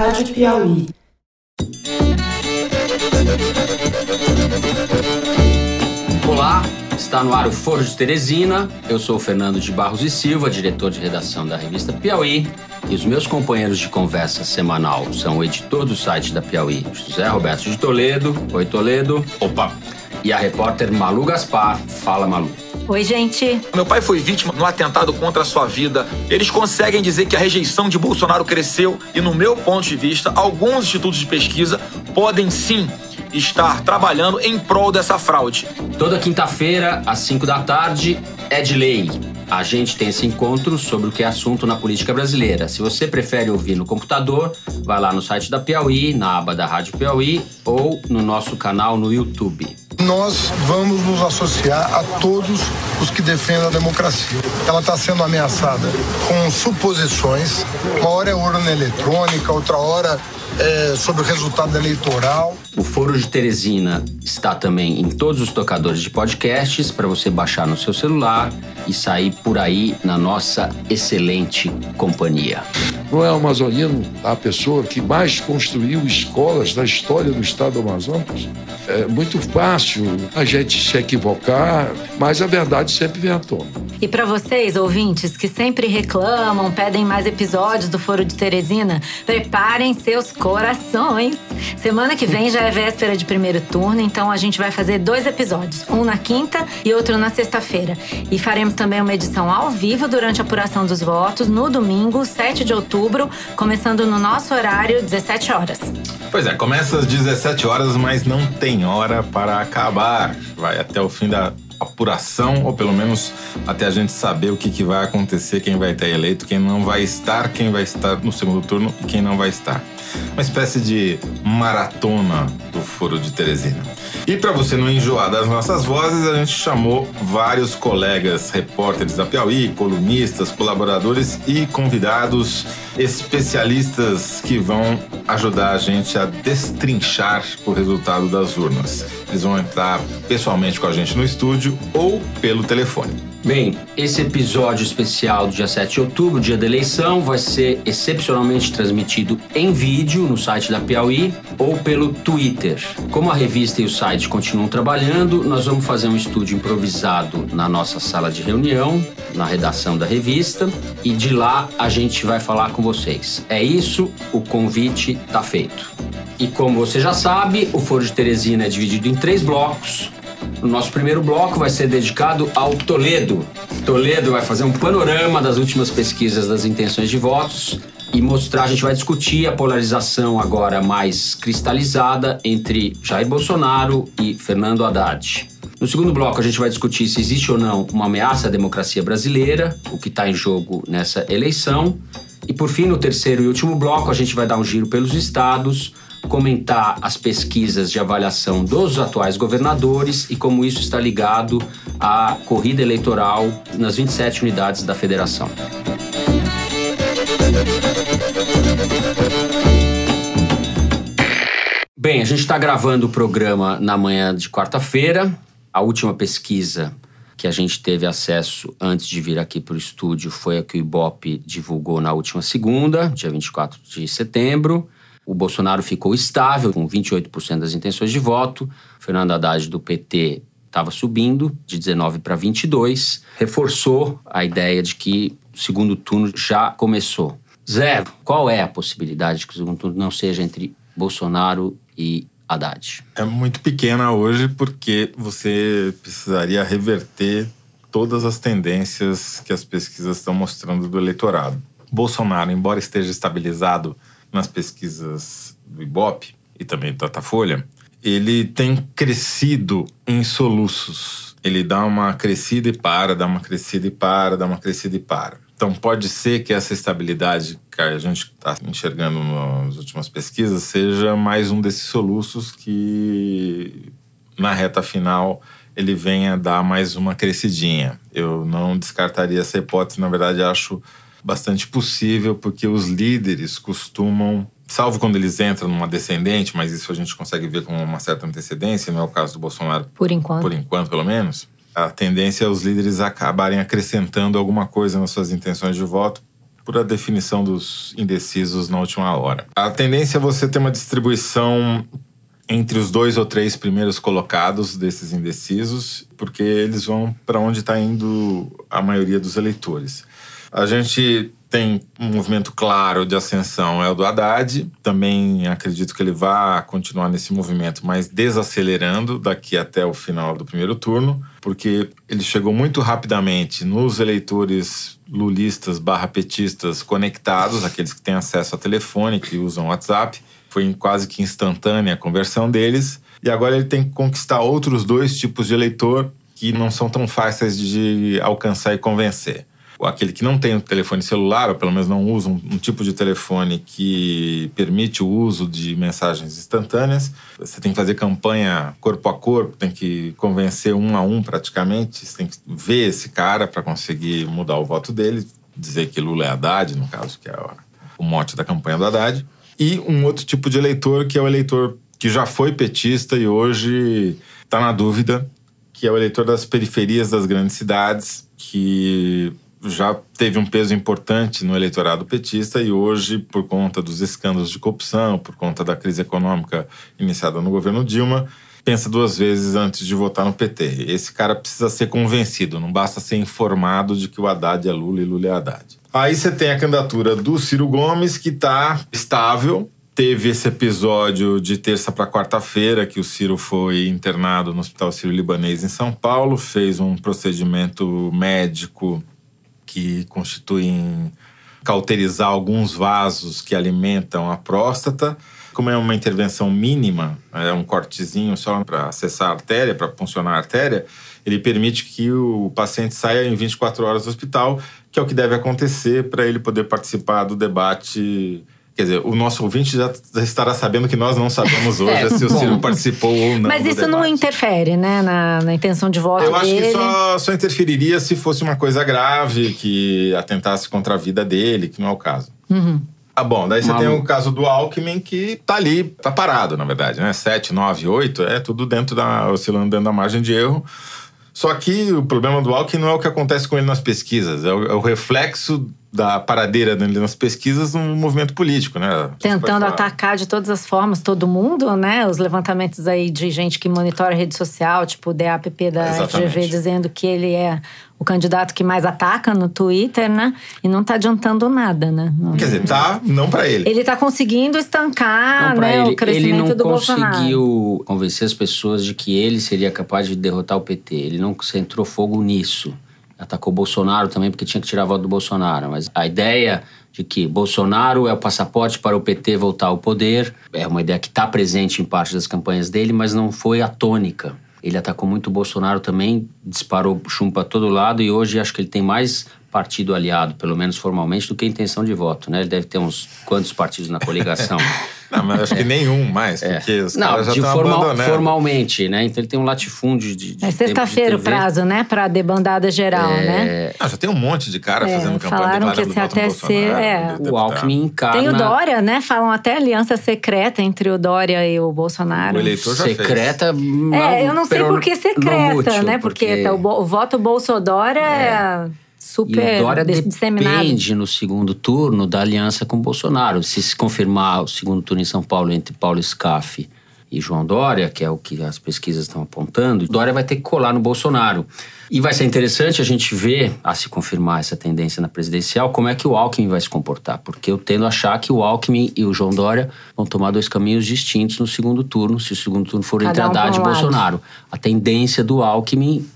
Rádio Piauí. Olá, está no ar o Foro de Teresina. Eu sou o Fernando de Barros e Silva, diretor de redação da revista Piauí. E os meus companheiros de conversa semanal são o editor do site da Piauí, José Roberto de Toledo. Oi, Toledo. Opa! E a repórter Malu Gaspar. Fala, Malu. Oi, gente. Meu pai foi vítima de um atentado contra a sua vida. Eles conseguem dizer que a rejeição de Bolsonaro cresceu e, no meu ponto de vista, alguns institutos de pesquisa podem sim estar trabalhando em prol dessa fraude. Toda quinta-feira, às 5 da tarde, é de lei. A gente tem esse encontro sobre o que é assunto na política brasileira. Se você prefere ouvir no computador, vai lá no site da Piauí, na aba da Rádio Piauí ou no nosso canal no YouTube. Nós vamos nos associar a todos os que defendem a democracia. Ela está sendo ameaçada com suposições. Uma hora é urna eletrônica, outra hora é sobre o resultado eleitoral. O Foro de Teresina está também em todos os tocadores de podcasts para você baixar no seu celular e sair por aí na nossa excelente companhia. Não é o amazonino a pessoa que mais construiu escolas na história do estado do Amazonas? É muito fácil a gente se equivocar, mas a verdade sempre vem à tona. E para vocês, ouvintes, que sempre reclamam, pedem mais episódios do Foro de Teresina, preparem seus corações. Semana que vem já é véspera de primeiro turno, então a gente vai fazer dois episódios, um na quinta e outro na sexta-feira. E faremos também uma edição ao vivo durante a apuração dos votos no domingo, 7 de outubro, começando no nosso horário, 17 horas. Pois é, começa às 17 horas, mas não tem hora para acabar. Vai até o fim da apuração, ou pelo menos até a gente saber o que, que vai acontecer, quem vai ter eleito, quem não vai estar, quem vai estar no segundo turno e quem não vai estar. Uma espécie de maratona do Foro de Teresina. E para você não enjoar das nossas vozes, a gente chamou vários colegas repórteres da Piauí, colunistas, colaboradores e convidados especialistas que vão ajudar a gente a destrinchar o resultado das urnas. Eles vão entrar pessoalmente com a gente no estúdio ou pelo telefone. Bem, esse episódio especial do dia 7 de outubro, dia da eleição, vai ser excepcionalmente transmitido em vídeo no site da Piauí ou pelo Twitter. Como a revista e o site continuam trabalhando, nós vamos fazer um estúdio improvisado na nossa sala de reunião, na redação da revista, e de lá a gente vai falar com vocês. É isso, o convite está feito. E como você já sabe, o Foro de Teresina é dividido em três blocos. O nosso primeiro bloco vai ser dedicado ao Toledo. Toledo vai fazer um panorama das últimas pesquisas das intenções de votos e mostrar, a gente vai discutir a polarização agora mais cristalizada entre Jair Bolsonaro e Fernando Haddad. No segundo bloco, a gente vai discutir se existe ou não uma ameaça à democracia brasileira, o que está em jogo nessa eleição. E por fim, no terceiro e último bloco, a gente vai dar um giro pelos estados, comentar as pesquisas de avaliação dos atuais governadores e como isso está ligado à corrida eleitoral nas 27 unidades da federação. Bem, a gente está gravando o programa na manhã de quarta-feira. A última pesquisa que a gente teve acesso antes de vir aqui para o estúdio foi a que o Ibope divulgou na última segunda, dia 24 de setembro. O Bolsonaro ficou estável, com 28% das intenções de voto. Fernando Haddad, do PT, estava subindo de 19 para 22. Reforçou a ideia de que o segundo turno já começou. Zé, qual é a possibilidade de que o segundo turno não seja entre Bolsonaro e Haddad? É muito pequena hoje porque você precisaria reverter todas as tendências que as pesquisas estão mostrando do eleitorado. Bolsonaro, embora esteja estabilizado nas pesquisas do Ibope e também do Datafolha, ele tem crescido em soluços. Ele dá uma crescida e para, dá uma crescida e para, dá uma crescida e para. Então pode ser que essa estabilidade que a gente está enxergando nas últimas pesquisas seja mais um desses soluços que na reta final ele venha dar mais uma crescidinha. Eu não descartaria essa hipótese, na verdade acho bastante possível, porque os líderes costumam, salvo quando eles entram numa descendente, mas isso a gente consegue ver com uma certa antecedência, não é o caso do Bolsonaro. Por enquanto. Por enquanto, pelo menos. A tendência é os líderes acabarem acrescentando alguma coisa nas suas intenções de voto, por a definição dos indecisos na última hora. A tendência é você ter uma distribuição entre os dois ou três primeiros colocados desses indecisos, porque eles vão para onde está indo a maioria dos eleitores. A gente tem um movimento claro de ascensão, é o do Haddad. Também acredito que ele vá continuar nesse movimento, mas desacelerando daqui até o final do primeiro turno, porque ele chegou muito rapidamente nos eleitores lulistas barra petistas conectados, aqueles que têm acesso a telefone, que usam WhatsApp. Foi quase que instantânea a conversão deles. E agora ele tem que conquistar outros dois tipos de eleitor que não são tão fáceis de alcançar e convencer aquele que não tem um telefone celular, ou pelo menos não usa um, um, tipo de telefone que permite o uso de mensagens instantâneas, você tem que fazer campanha corpo a corpo, tem que convencer um a um praticamente, você tem que ver esse cara para conseguir mudar o voto dele, dizer que Lula é Haddad, no caso, que é o mote da campanha do Haddad. E um outro tipo de eleitor, que é o eleitor que já foi petista e hoje está na dúvida, que é o eleitor das periferias das grandes cidades, que já teve um peso importante no eleitorado petista e hoje, por conta dos escândalos de corrupção, por conta da crise econômica iniciada no governo Dilma, pensa duas vezes antes de votar no PT. Esse cara precisa ser convencido, não basta ser informado de que o Haddad é Lula e Lula é Haddad. Aí você tem a candidatura do Ciro Gomes, que está estável. Teve esse episódio de terça para quarta-feira que o Ciro foi internado no Hospital Sírio-Libanês em São Paulo, fez um procedimento médico que constituem cauterizar alguns vasos que alimentam a próstata. Como é uma intervenção mínima, é um cortezinho só para acessar a artéria, para funcionar a artéria, ele permite que o paciente saia em 24 horas do hospital, que é o que deve acontecer para ele poder participar do debate Quer dizer, o nosso ouvinte já estará sabendo que nós não sabemos hoje é, se o Ciro participou ou não. Mas isso não interfere, né, na, na, intenção de voto Eu acho dele. que só, só interferiria se fosse uma coisa grave, que atentasse contra a vida dele, que não é o caso. Uhum. Ah, bom, daí você tem o caso do Alckmin que tá ali, tá parado, na verdade, né? 7, 9, 8, é tudo dentro da. oscilando dentro da margem de erro. Só que o problema do Alckmin não é o que acontece com ele nas pesquisas, é o, é o reflexo da paradeira nas pesquisas no movimento político, né? Tentando atacar de todas as formas todo mundo, né? Os levantamentos aí de gente que monitora a rede social, tipo o DAPP da Exatamente. FGV, dizendo que ele é o candidato que mais ataca no Twitter, né? E não tá adiantando nada, né? Não, Quer dizer, tá, não para ele. Ele tá conseguindo estancar, né, ele. o crescimento do Bolsonaro. Ele não conseguiu convencer as pessoas de que ele seria capaz de derrotar o PT. Ele não centrou fogo nisso atacou Bolsonaro também porque tinha que tirar voto do Bolsonaro. Mas a ideia de que Bolsonaro é o passaporte para o PT voltar ao poder é uma ideia que está presente em parte das campanhas dele, mas não foi a tônica. Ele atacou muito o Bolsonaro também, disparou chumbo para todo lado e hoje acho que ele tem mais partido aliado, pelo menos formalmente, do que intenção de voto, né? Ele deve ter uns quantos partidos na coligação. Não, mas acho que nenhum mais, é. porque os não, caras já estão formal, abandonando. Formalmente, né? Então ele tem um latifúndio de. de é sexta-feira o prazo, né? Para debandada geral, é... né? Ah, já tem um monte de cara é, fazendo campanha Falaram que esse até ser. É. O Alckmin encarna. Tem o Dória, né? Falam até aliança secreta entre o Dória e o Bolsonaro. O eleitor já secreta, fez. É, eu não sei por que secreta, útil, né? Porque, porque... Tá, o, o, voto Bolsonaro é super e o Dória disseminado. depende no segundo turno da aliança com Bolsonaro. Se se confirmar o segundo turno em São Paulo entre Paulo Scaff e João Dória, que é o que as pesquisas estão apontando, Dória vai ter que colar no Bolsonaro. E vai ser interessante a gente ver, a se confirmar essa tendência na presidencial, como é que o Alckmin vai se comportar. Porque eu tendo a achar que o Alckmin e o João Dória vão tomar dois caminhos distintos no segundo turno, se o segundo turno for entre um Haddad e Bolsonaro. A tendência do Alckmin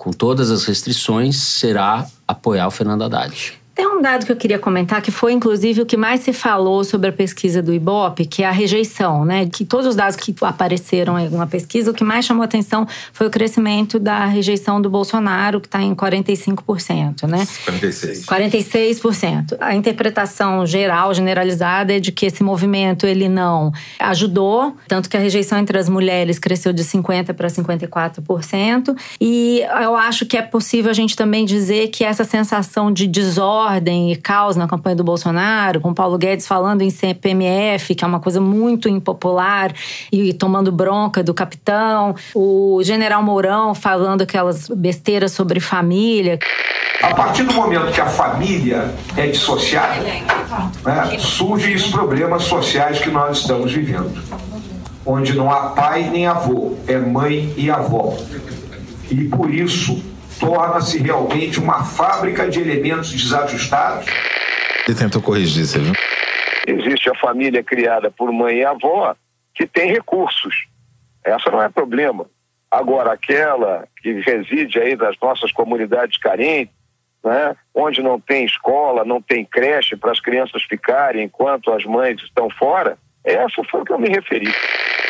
com todas as restrições, será apoiar o Fernando Haddad. Tem um dado que eu queria comentar, que foi inclusive o que mais se falou sobre a pesquisa do Ibope, que é a rejeição, né? Que todos os dados que apareceram em alguma pesquisa, o que mais chamou atenção foi o crescimento da rejeição do Bolsonaro, que está em 45%, né? 46%. 46%. A interpretação geral, generalizada, é de que esse movimento ele não ajudou, tanto que a rejeição entre as mulheres cresceu de 50% para 54%. E eu acho que é possível a gente também dizer que essa sensação de desordem desordem e caos na campanha do Bolsonaro, com Paulo Guedes falando em CPMF, que é uma coisa muito impopular, e tomando bronca do capitão, o general Mourão falando aquelas besteiras sobre família. A partir do momento que a família é dissociada, né, surgem os problemas sociais que nós estamos vivendo, onde não há pai nem avô, é mãe e avó. E por isso torna-se realmente uma fábrica de elementos desajustados. Ele tentou corrigir, você viu? Existe a família criada por mãe e avó que tem recursos. Essa não é problema. Agora, aquela que reside aí nas nossas comunidades carentes, né, onde não tem escola, não tem creche para as crianças ficarem enquanto as mães estão fora, essa foi o que eu me referi.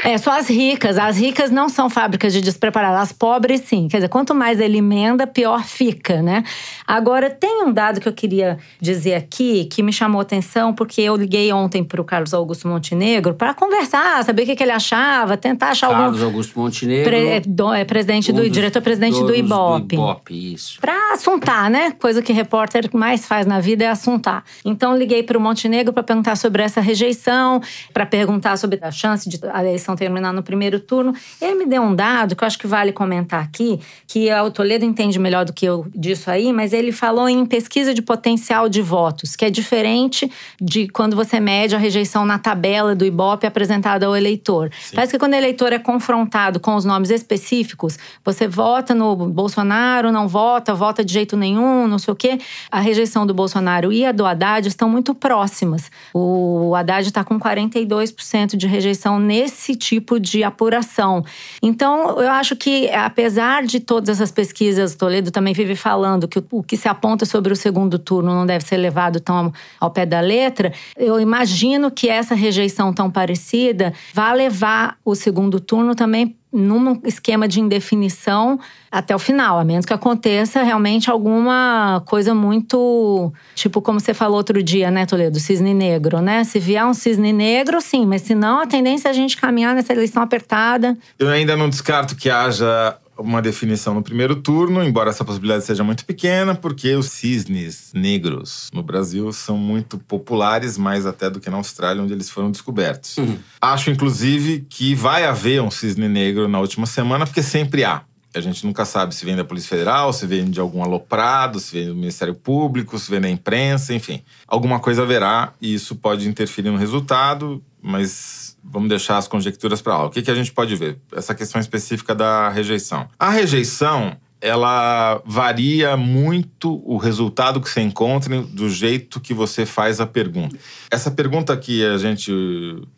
É, só as ricas. As ricas não são fábricas de despreparados. As pobres, sim. Quer dizer, quanto mais ele emenda, pior fica, né? Agora, tem um dado que eu queria dizer aqui que me chamou atenção, porque eu liguei ontem para o Carlos Augusto Montenegro para conversar, saber o que, que, ele achava, tentar achar Carlos algum. Carlos Augusto Montenegro. Pre, é, do, é presidente um do. Diretor-presidente do Ibope. Do Ibope, isso. Para assuntar, né? Coisa que repórter mais faz na vida é assuntar. Então, liguei para o Montenegro para perguntar sobre essa rejeição, para perguntar sobre a chance de a eleição terminar no primeiro turno. Ele me deu um dado que eu acho que vale comentar aqui, que o Toledo entende melhor do que eu disso aí, mas ele falou em pesquisa de potencial de votos, que é diferente de quando você mede a rejeição na tabela do Ibope apresentada ao eleitor. Sim. Parece que quando o eleitor é confrontado com os nomes específicos, você vota no Bolsonaro, não vota, vota de jeito nenhum, não sei o quê. A rejeição do Bolsonaro e a do Haddad estão muito próximas. O Haddad está com 42% de rejeição nesse tipo de apuração. Então, eu acho que, apesar de todas essas pesquisas, Toledo também vive falando que o que se aponta sobre o segundo turno não deve ser levado tão ao pé da letra, eu imagino que essa rejeição tão parecida vá levar o segundo turno também num esquema de indefinição até o final, a menos que aconteça realmente alguma coisa muito. Tipo, como você falou outro dia, né, Toledo? Cisne negro, né? Se vier um cisne negro, sim, mas se não, a tendência é a gente caminhar nessa eleição apertada. Eu ainda não descarto que haja uma definição no primeiro turno, embora essa possibilidade seja muito pequena, porque os cisnes negros no Brasil são muito populares, mais até do que na Austrália, onde eles foram descobertos. Uhum. Acho, inclusive, que vai haver um cisne negro na última semana, porque sempre há. A gente nunca sabe se vem da Polícia Federal, se vem de algum aloprado, se vem do Ministério Público, se vem da imprensa, enfim. Alguma coisa haverá e isso pode interferir no resultado, mas vamos deixar as conjecturas para lá. O que, que a gente pode ver? Essa questão específica da rejeição. A rejeição ela varia muito o resultado que você encontra do jeito que você faz a pergunta. Essa pergunta que a gente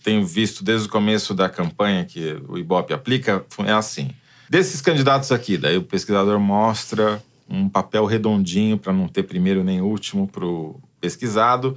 tem visto desde o começo da campanha que o Ibope aplica é assim: desses candidatos aqui, daí o pesquisador mostra um papel redondinho para não ter primeiro nem último para o pesquisado.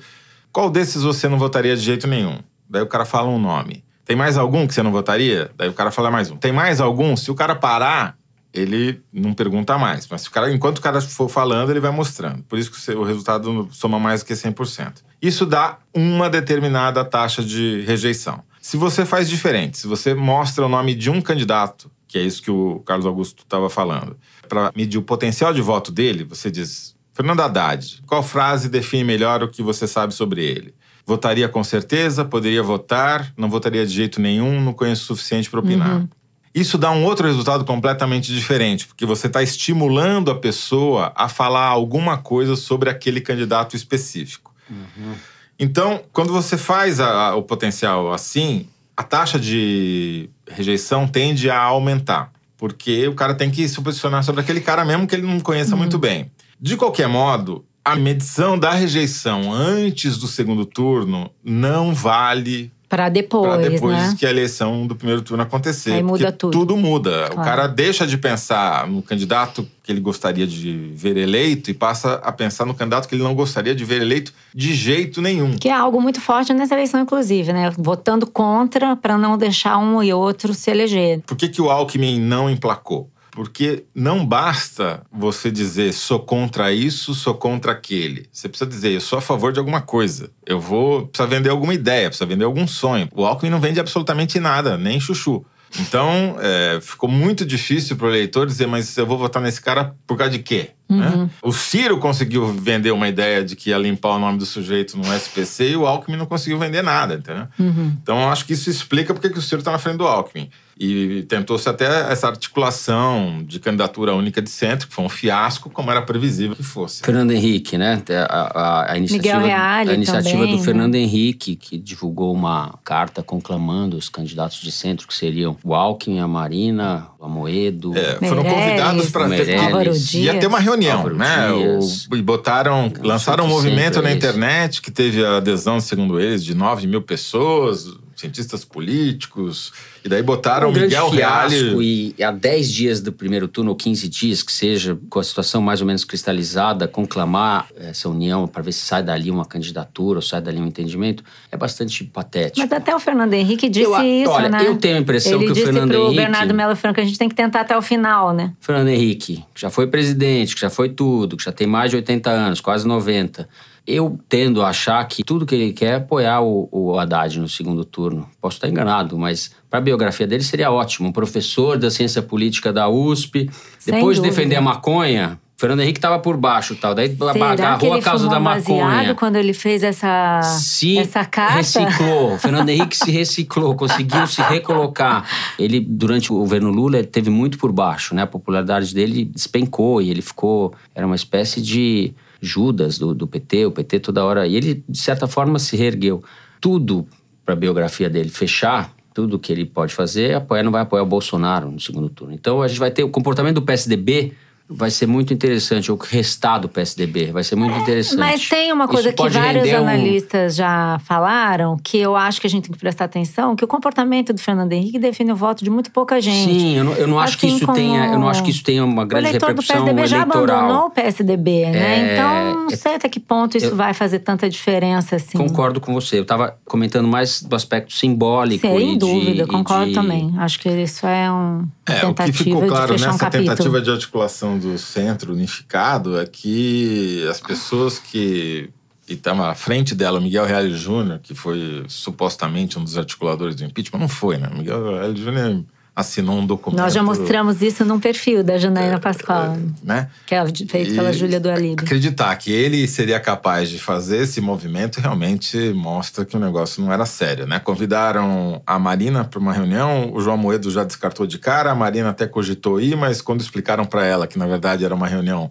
Qual desses você não votaria de jeito nenhum? Daí o cara fala um nome. Tem mais algum que você não votaria? Daí o cara fala mais um. Tem mais algum? Se o cara parar, ele não pergunta mais. Mas o cara, enquanto o cara for falando, ele vai mostrando. Por isso que o resultado soma mais do que 100%. Isso dá uma determinada taxa de rejeição. Se você faz diferente, se você mostra o nome de um candidato, que é isso que o Carlos Augusto estava falando, para medir o potencial de voto dele, você diz: Fernando Haddad, qual frase define melhor o que você sabe sobre ele? Votaria com certeza, poderia votar, não votaria de jeito nenhum, não conheço o suficiente para opinar. Uhum. Isso dá um outro resultado completamente diferente, porque você está estimulando a pessoa a falar alguma coisa sobre aquele candidato específico. Uhum. Então, quando você faz a, a, o potencial assim, a taxa de rejeição tende a aumentar, porque o cara tem que se posicionar sobre aquele cara mesmo que ele não conheça uhum. muito bem. De qualquer modo, a medição da rejeição antes do segundo turno não vale para depois, pra depois né? que a eleição do primeiro turno acontecer. Aí muda tudo. Tudo muda. Claro. O cara deixa de pensar no candidato que ele gostaria de ver eleito e passa a pensar no candidato que ele não gostaria de ver eleito de jeito nenhum. Que é algo muito forte nessa eleição, inclusive, né? Votando contra para não deixar um e outro se eleger. Por que, que o Alckmin não emplacou? Porque não basta você dizer sou contra isso, sou contra aquele. Você precisa dizer eu sou a favor de alguma coisa. Eu vou precisa vender alguma ideia, precisa vender algum sonho. O Alckmin não vende absolutamente nada, nem chuchu. Então, é, ficou muito difícil para o eleitor dizer, mas eu vou votar nesse cara por causa de quê? Né? O Ciro conseguiu vender uma ideia de que ia limpar o nome do sujeito no SPC e o Alckmin não conseguiu vender nada, entendeu? Então eu acho que isso explica porque que o Ciro está na frente do Alckmin. E tentou-se até essa articulação de candidatura única de centro, que foi um fiasco, como era previsível que fosse. Fernando Henrique, né? A, a- a iniciativa, Reale a iniciativa também, do né? Fernando Henrique, que divulgou uma carta conclamando os candidatos de centro, que seriam o Alckmin, a Marina, o Amoedo. É, foram Meirelles, convidados para ter. Meirelles. Ia ter uma reunião, Álvaro né? O- e botaram, lançaram um movimento na é internet que teve a adesão, segundo eles, de 9 mil pessoas, cientistas políticos. E daí botaram um grande Miguel Reale. e há 10 dias do primeiro turno, ou 15 dias, que seja, com a situação mais ou menos cristalizada, conclamar essa união para ver se sai dali uma candidatura ou sai dali um entendimento, é bastante patético. Mas até o Fernando Henrique disse Eu isso, olha, né? eu tenho a impressão Ele que o disse Fernando pro Henrique- Bernardo Melo Franco, a gente tem que tentar até o final, né? Fernando Henrique, que já foi presidente, que já foi tudo, que já tem mais de 80 anos, quase 90. Eu tendo a achar que tudo que ele quer é apoiar o, o Haddad no segundo turno. Posso estar enganado, mas para a biografia dele seria ótimo. Um professor da ciência política da USP, Sem depois de dúvida. defender a maconha, Fernando Henrique estava por baixo tal. Daí Será agarrou a causa da maconha. quando ele fez essa, se essa carta? reciclou. O Fernando Henrique se reciclou, conseguiu se recolocar. Ele, durante o governo Lula, teve muito por baixo, né? A popularidade dele despencou e ele ficou. Era uma espécie de Judas do, do PT, o PT toda hora. E ele, de certa forma, se reergueu. Tudo para a biografia dele fechar. Tudo que ele pode fazer, apoiar, não vai apoiar o Bolsonaro no segundo turno. Então a gente vai ter o comportamento do PSDB vai ser muito interessante, o restar do PSDB vai ser muito interessante. Mas tem uma coisa Isso que vários render um- analistas já falaram, que eu acho que a gente tem que prestar atenção, que o comportamento do Fernando Henrique define o voto de muito pouca gente. Sim, eu não, eu não acho que Assim isso tenha, eu não acho que isso tenha uma O grande eleitor do repercussão PSDB já eleitoral. abandonou o PSDB, né? É, então, não é- sei até que ponto isso eu- vai fazer tanta diferença, assim. Concordo com você. Eu estava comentando mais do aspecto simbólico Sem de- dúvida, e concordo de- também. Acho que isso é um, É, o que tentativa ficou claro de fechar um nessa capítulo. tentativa de articulação do centro unificado é que as pessoas que estavam à frente dela, o Miguel Reale Júnior, que foi supostamente um dos articuladores do impeachment, não foi, né? O Miguel Reale Júnior assinou um documento. Nós já mostramos isso num perfil da Janaína Pascoal, Né? que é feito pela E Júlia do Alibe. Acreditar que ele seria capaz de fazer esse movimento realmente mostra que o negócio não era sério, né? Convidaram a Marina para uma reunião, o João Moedo já descartou de cara, a Marina até cogitou ir, mas quando explicaram para ela que na verdade era uma reunião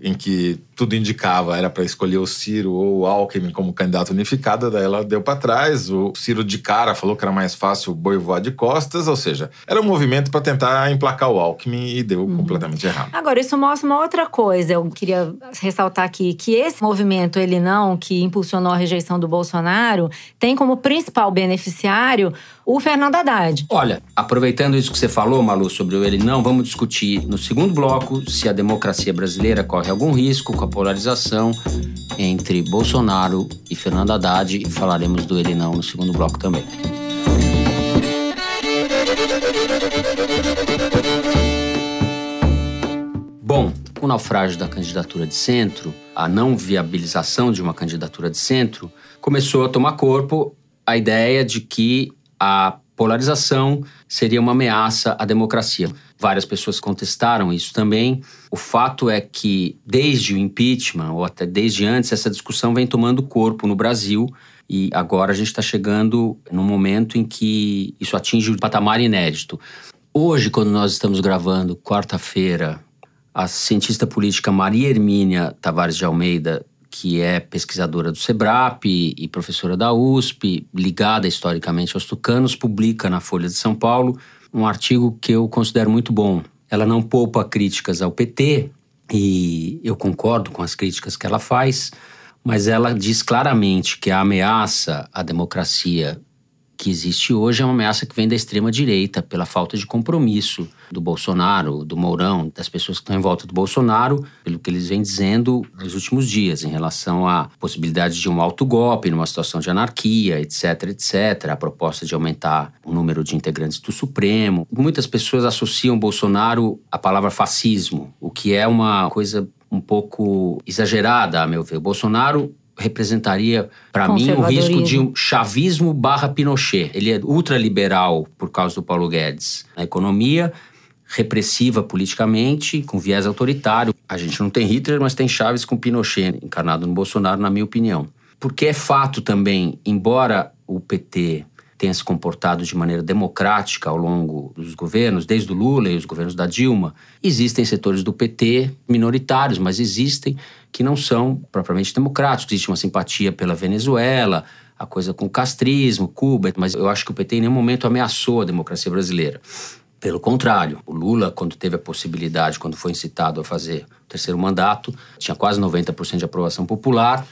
em que tudo indicava era para escolher o Ciro ou o Alckmin como candidato unificado, daí ela deu para trás. O Ciro de cara falou que era mais fácil o boi voar de costas, ou seja, era um movimento para tentar emplacar o Alckmin e deu completamente errado. Agora, isso mostra uma outra coisa. Eu queria ressaltar aqui que esse movimento, ele não, que impulsionou a rejeição do Bolsonaro, tem como principal beneficiário o Fernando Haddad. Olha, aproveitando isso que você falou, Malu, sobre o ele não, vamos discutir no segundo bloco se a democracia brasileira corre algum risco a polarização entre Bolsonaro e Fernando Haddad e falaremos do ele não no segundo bloco também. Bom, com o naufrágio da candidatura de centro, a não viabilização de uma candidatura de centro, começou a tomar corpo a ideia de que a polarização seria uma ameaça à democracia. Várias pessoas contestaram isso também. O fato é que, desde o impeachment, ou até desde antes, essa discussão vem tomando corpo no Brasil. E agora a gente está chegando num momento em que isso atinge um patamar inédito. Hoje, quando nós estamos gravando, quarta-feira, a cientista política Maria Hermínia Tavares de Almeida, que é pesquisadora do SEBRAP e professora da USP, ligada historicamente aos tucanos, publica na Folha de São Paulo um artigo que eu considero muito bom. Ela não poupa críticas ao PT, e eu concordo com as críticas que ela faz, mas ela diz claramente que a ameaça à democracia que existe hoje é uma ameaça que vem da extrema-direita, pela falta de compromisso do Bolsonaro, do Mourão, das pessoas que estão em volta do Bolsonaro, pelo que eles vêm dizendo nos últimos dias, em relação à possibilidade de um autogolpe numa situação de anarquia, etc, etc, a proposta de aumentar o número de integrantes do Supremo. Muitas pessoas associam Bolsonaro à palavra fascismo, o que é uma coisa um pouco exagerada, a meu ver. O Bolsonaro representaria, para mim, o risco de um chavismo barra Pinochet. Ele é ultraliberal por causa do Paulo Guedes na economia, repressiva politicamente, com viés autoritário. A gente não tem Hitler, mas tem Chaves com Pinochet encarnado no Bolsonaro, na minha opinião. Porque é fato também, embora o PT tenha se comportado de maneira democrática ao longo dos governos, desde o Lula e os governos da Dilma, existem setores do PT minoritários, mas existem que não são propriamente democráticos. Existe uma simpatia pela Venezuela, a coisa com o castrismo, Cuba, mas eu acho que o PT em nenhum momento ameaçou a democracia brasileira. Pelo contrário, o Lula, quando teve a possibilidade, quando foi incitado a fazer o terceiro mandato, tinha quase 90% de aprovação popular,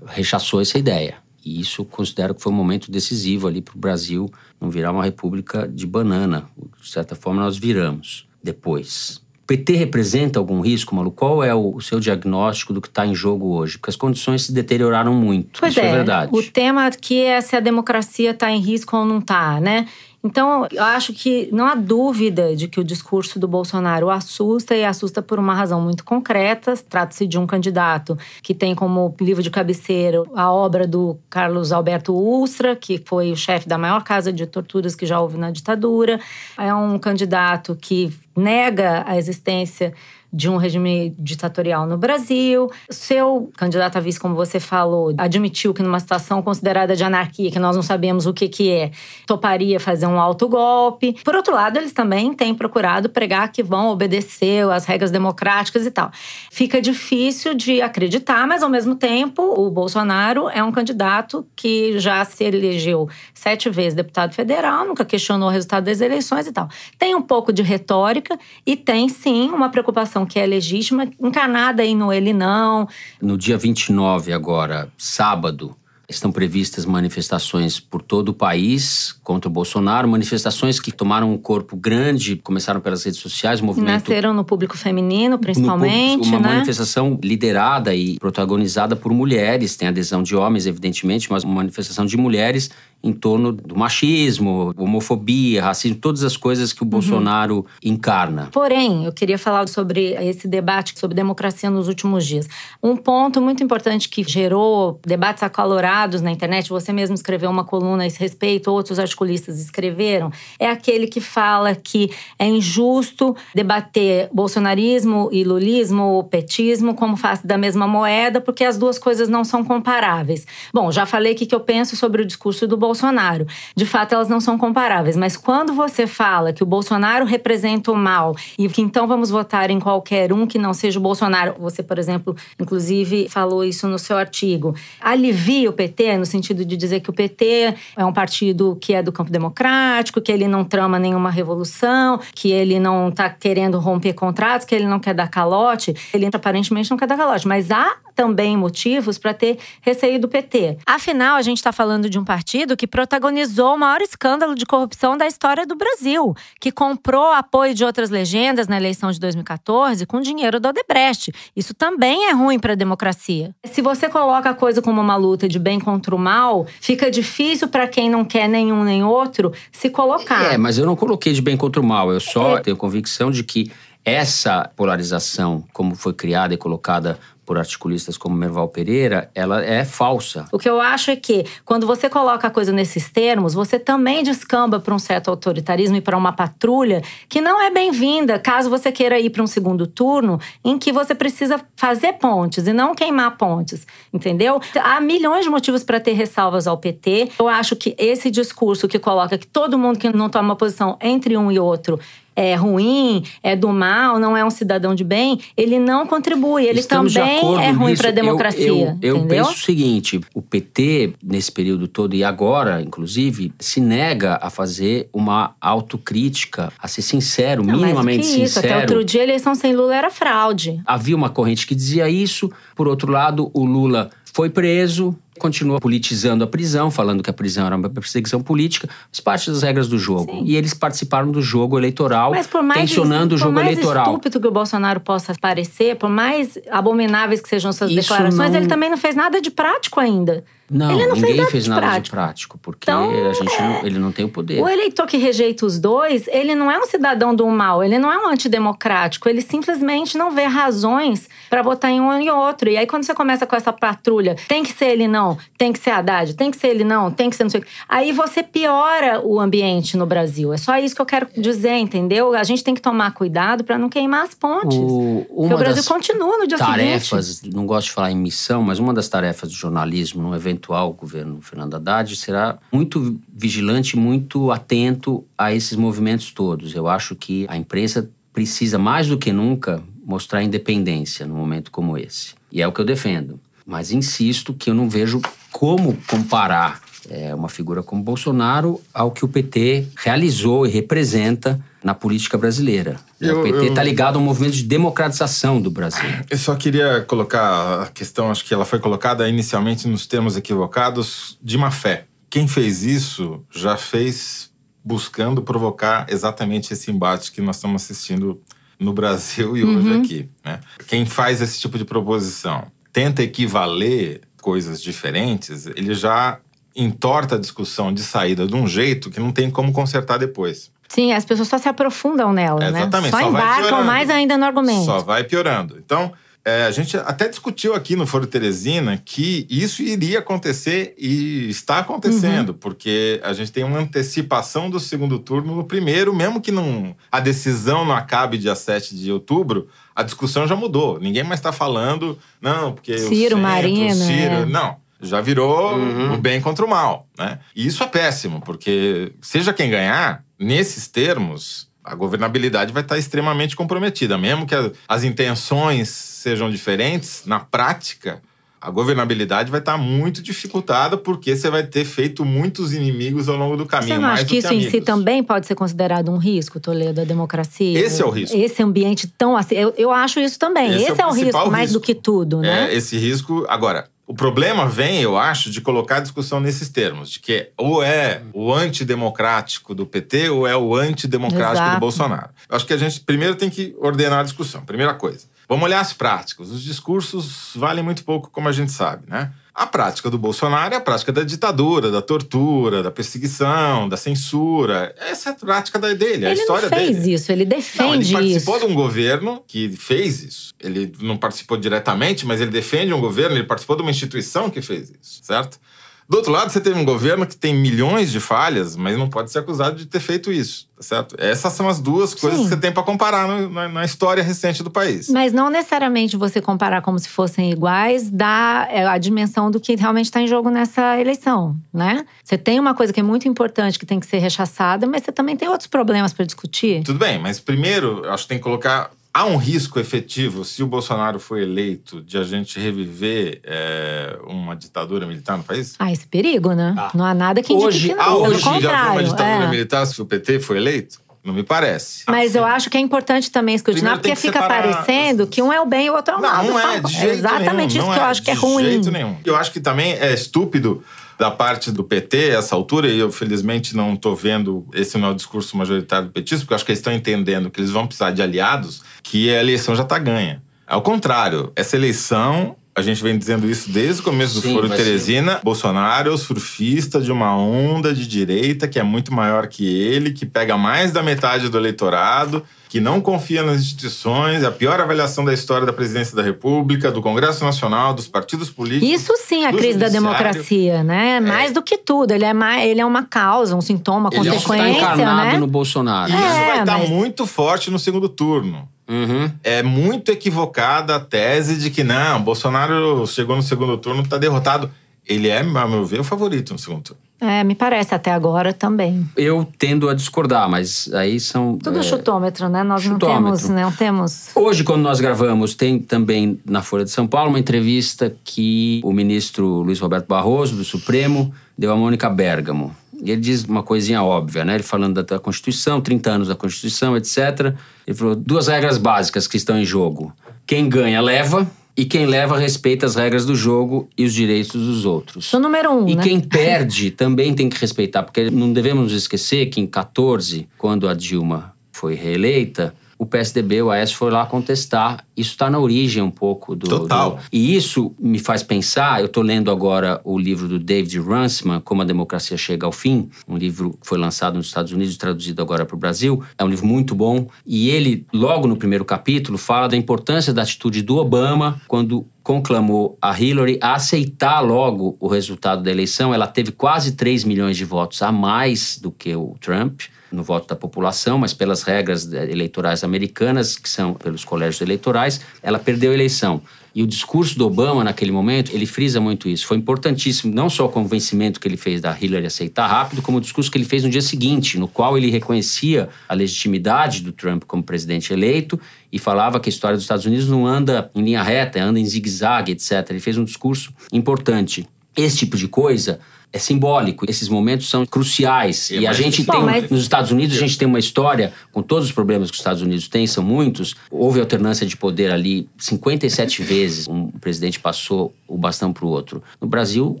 rechaçou essa ideia. E isso considero que foi um momento decisivo ali para o Brasil não virar uma república de banana. De certa forma, nós viramos depois. O PT representa algum risco, Malu? Qual é o, seu diagnóstico do que está em jogo hoje? Porque as condições se deterioraram muito. Pois Isso é, é verdade. O tema aqui é se a democracia está em risco ou não está, né? Então, eu acho que não há dúvida de que o discurso do Bolsonaro assusta e assusta por uma razão muito concreta. Trata-se de um candidato que tem como livro de cabeceira a obra do Carlos Alberto Ustra, que foi o chefe da maior casa de torturas que já houve na ditadura. É um candidato que nega a existência de um regime ditatorial no Brasil. Seu candidato a vice, como você falou, admitiu que numa situação considerada de anarquia, que nós não sabemos o que, que é, toparia fazer um autogolpe. Por outro lado, eles também têm procurado pregar que vão obedecer às regras democráticas e tal. Fica difícil de acreditar, mas ao mesmo tempo, o Bolsonaro é um candidato que já se elegeu sete vezes deputado federal, nunca questionou o resultado das eleições e tal. Tem um pouco de retórica e tem sim uma preocupação que é legítima, encarnada aí no ele não. No dia 29 agora, sábado, Estão previstas manifestações por todo o país contra o Bolsonaro, manifestações que tomaram um corpo grande, começaram pelas redes sociais, movimento... Nasceram no público feminino, principalmente, público, Uma né? manifestação liderada e protagonizada por mulheres, tem adesão de homens, evidentemente, mas uma manifestação de mulheres em torno do machismo, homofobia, racismo, todas as coisas que o uhum. Bolsonaro encarna. Porém, eu queria falar sobre esse debate sobre democracia nos últimos dias. Um ponto muito importante que gerou debates acalorados na internet, você mesmo escreveu uma coluna a esse respeito, outros articulistas escreveram, é aquele que fala que é injusto debater bolsonarismo e lulismo ou petismo como face da mesma moeda, porque as duas coisas não são comparáveis. Bom, já falei o que eu penso sobre o discurso do Bolsonaro. De fato, elas não são comparáveis. Mas quando você fala que o Bolsonaro representa o mal e que então vamos votar em qualquer um que não seja o Bolsonaro, você, por exemplo, inclusive falou isso no seu artigo, alivia o PT no sentido de dizer que o PT é um partido que é do campo democrático, que ele não trama nenhuma revolução, que ele não está querendo romper contratos, que ele não quer dar calote. Ele aparentemente não quer dar calote, mas há também motivos para ter receio do PT. Afinal, a gente está falando de um partido que protagonizou o maior escândalo de corrupção da história do Brasil, que comprou apoio de outras legendas na eleição de 2014 com dinheiro do Odebrecht. Isso também é ruim para a democracia. Se você coloca a coisa como uma luta de bem contra o mal, fica difícil para quem não quer nenhum nem outro se colocar. É, mas eu não coloquei de bem contra o mal. Eu só é. tenho convicção de que essa polarização, como foi criada e colocada por articulistas como Merval Pereira, ela é falsa. O que eu acho é que, quando você coloca a coisa nesses termos, você também descamba para um certo autoritarismo e para uma patrulha que não é bem-vinda caso você queira ir para um segundo turno em que você precisa fazer pontes e não queimar pontes, entendeu? Há milhões de motivos para ter ressalvas ao PT. Eu acho que esse discurso que coloca que todo mundo que não toma posição entre um e outro é ruim, é do mal, não é um cidadão de bem, ele não contribui. Ele Estamos também é ruim para a democracia. Eu, eu, eu penso o seguinte: o PT, nesse período todo, e agora, inclusive, se nega a fazer uma autocrítica, a ser sincero, não, minimamente isso, sincero. Até outro dia, a eleição sem Lula era fraude. Havia uma corrente que dizia isso, por outro lado, o Lula foi preso, continua politizando a prisão, falando que a prisão era uma perseguição política, faz parte das regras do jogo. Sim. E eles participaram do jogo eleitoral, tensionando o jogo eleitoral. Por mais estúpido que o Bolsonaro possa parecer, por mais abomináveis que sejam suas Isso declarações, não... ele também não fez nada de prático ainda. Não, ele não ninguém fez nada, fez de, nada prático. de prático, porque Então, a gente não- ele não tem o poder. O eleitor que rejeita os dois, ele não é um cidadão do mal, ele não é um antidemocrático, ele simplesmente não vê razões para votar em um e outro. E aí, quando você começa com essa patrulha, tem que ser ele não, tem que ser Haddad, tem que ser ele não, tem que ser não sei o quê. Aí você piora o ambiente no Brasil. É só isso que eu quero dizer, entendeu? A gente tem que tomar cuidado para não queimar as pontes. O- o Brasil das continua no dia seguinte. tarefas, não gosto de falar em missão, mas uma das tarefas do jornalismo no eventual governo Fernando Haddad será muito vigilante, muito atento a esses movimentos todos. Eu acho que a imprensa precisa mais do que nunca mostrar independência num momento como esse. E é o que eu defendo. Mas insisto que eu não vejo como comparar é, uma figura como Bolsonaro ao que o PT realizou e representa na política brasileira. Eu- o PT eu- está ligado a um movimento de democratização do Brasil. Eu só queria colocar a questão, acho que ela foi colocada inicialmente nos termos equivocados, de má fé. Quem fez isso já fez buscando provocar exatamente esse embate que nós estamos assistindo no Brasil e hoje aqui. Né? Quem faz esse tipo de proposição tenta equivaler coisas diferentes, ele já entorta a discussão de saída de um jeito que não tem como consertar depois. Sim, as pessoas só se aprofundam nela, né? Exatamente, Só só vai embarcam mais ainda no argumento. Só vai piorando. Então, é, a gente até discutiu aqui no Foro Teresina que isso iria acontecer e está acontecendo, Uhum. porque a gente tem uma antecipação do segundo turno no primeiro, mesmo que não, a decisão não acabe dia 7 de outubro, a discussão já mudou. Ninguém mais está falando, não, porque o Ciro, centro, Marina, o Ciro. é. Não. Já virou o bem contra o mal, né? E isso é péssimo, porque seja quem ganhar, nesses termos, a governabilidade vai estar extremamente comprometida. Mesmo que a- as intenções sejam diferentes, na prática, a governabilidade vai estar muito dificultada, porque você vai ter feito muitos inimigos ao longo do caminho. Você não acha que isso em si também pode ser considerado um risco, Toledo, da democracia? Esse é o risco. Esse ambiente tão assim. Eu, eu acho isso também. Esse Esse, é o é, o risco, principal mais risco. do que tudo, né? É, esse risco. Agora, o problema vem, eu acho, de colocar a discussão nesses termos: de que ou é o antidemocrático do PT ou é o antidemocrático Exato. do Bolsonaro. Eu acho que a gente primeiro tem que ordenar a discussão. Primeira coisa. Vamos olhar as práticas. Os discursos valem muito pouco, como a gente sabe, né? A prática do Bolsonaro é a prática da ditadura, da tortura, da perseguição, da censura. Essa é a prática dele, é a ele história não fez dele. isso, ele Não, ele defende participou isso. de um governo que fez isso. Ele não participou diretamente, mas ele defende um governo, ele participou de uma instituição que fez isso, certo? Do outro lado, você teve um governo que tem milhões de falhas, mas não pode ser acusado de ter feito isso, tá certo? Essas são as duas coisas Sim. que você tem para comparar no- na, na história recente do país. Mas não necessariamente você comparar como se fossem iguais dá é, a dimensão do que realmente está em jogo nessa eleição, né? Você tem uma coisa que é muito importante que tem que ser rechaçada, mas você também tem outros problemas para discutir. Tudo bem, mas primeiro, acho que tem que colocar. Há um risco efetivo, se o Bolsonaro for eleito, de a gente reviver é, uma ditadura militar no país? Ah, esse perigo, né? Ah. Não há nada que indique Hoje- que não. Ah, hoje já foi uma ditadura é. militar se o PT foi eleito? Não me parece. Mas eu acho que é importante também escrutinar, porque que fica separar- parecendo que um é o bem e o outro é o mal. Não, não é, de jeito exatamente nenhum, isso não que eu acho que é de ruim. jeito nenhum. Eu acho que também é estúpido da parte do PT essa altura, e eu felizmente não estou vendo, esse não é o discurso majoritário do petismo, porque acho que eles estão entendendo que eles vão precisar de aliados, que a eleição já está ganha. Ao contrário, essa eleição, a gente vem dizendo isso desde o começo do Sim, Foro. Teresina, Bolsonaro é o surfista de uma onda de direita que é muito maior que ele, que pega mais da metade do eleitorado, que não confia nas instituições, é a pior avaliação da história da presidência da República, do Congresso Nacional, dos partidos políticos. Isso sim, a crise da democracia, né? Mais do que tudo. Ele é, mais, ele é uma causa, um sintoma, Ele está consequência, encarnado né? no Bolsonaro. E isso É, vai estar mas- muito forte no segundo turno. Uhum. É muito equivocada a tese de que não, Bolsonaro chegou no segundo turno, está derrotado. Ele é, a meu ver, o favorito no segundo turno. É, me parece até agora também. Eu tendo a discordar, mas aí são. Tudo é, chutômetro, né? Nós não chutômetro. temos, não temos. Hoje, quando nós gravamos, tem também na Folha de São Paulo uma entrevista que o ministro Luiz Roberto Barroso, do Supremo, deu a Mônica Bergamo. E ele diz uma coisinha óbvia, né? Ele falando da, da Constituição, 30 anos da Constituição, etc. Ele falou duas regras básicas que estão em jogo. Quem ganha, leva. E quem leva, respeita as regras do jogo e os direitos dos outros. Sou número um, E né? quem perde também tem que respeitar, porque não devemos nos esquecer que em 14, quando a Dilma foi reeleita, o PSDB, o AS foi lá contestar Isso está na origem um pouco do. Total. do- E isso me faz pensar. Eu estou lendo agora o livro do David Runciman, Como a Democracia Chega ao Fim, um livro que foi lançado nos Estados Unidos e traduzido agora para o Brasil. É um livro muito bom. E ele, logo no primeiro capítulo, fala da importância da atitude do Obama quando conclamou a Hillary a aceitar logo o resultado da eleição. Ela teve quase 3 milhões de votos a mais do que o Trump no voto da população, mas pelas regras eh, eleitorais americanas, que são pelos colégios eleitorais, ela perdeu a eleição. E o discurso do Obama naquele momento, ele frisa muito isso. Foi importantíssimo, não só o convencimento que ele fez da Hillary aceitar rápido, como o discurso que ele fez no dia seguinte, no qual ele reconhecia a legitimidade do Trump como presidente eleito e falava que a história dos Estados Unidos não anda em linha reta, anda em zigue-zague, etc. Ele fez um discurso importante. Esse tipo de coisa é simbólico. Esses momentos são cruciais. É, e a gente Bom, tem, mas- nos Estados Unidos, a gente tem uma história, com todos os problemas que os Estados Unidos têm, são muitos. Houve alternância de poder ali 57 vezes. Um presidente passou o bastão para o outro. No Brasil,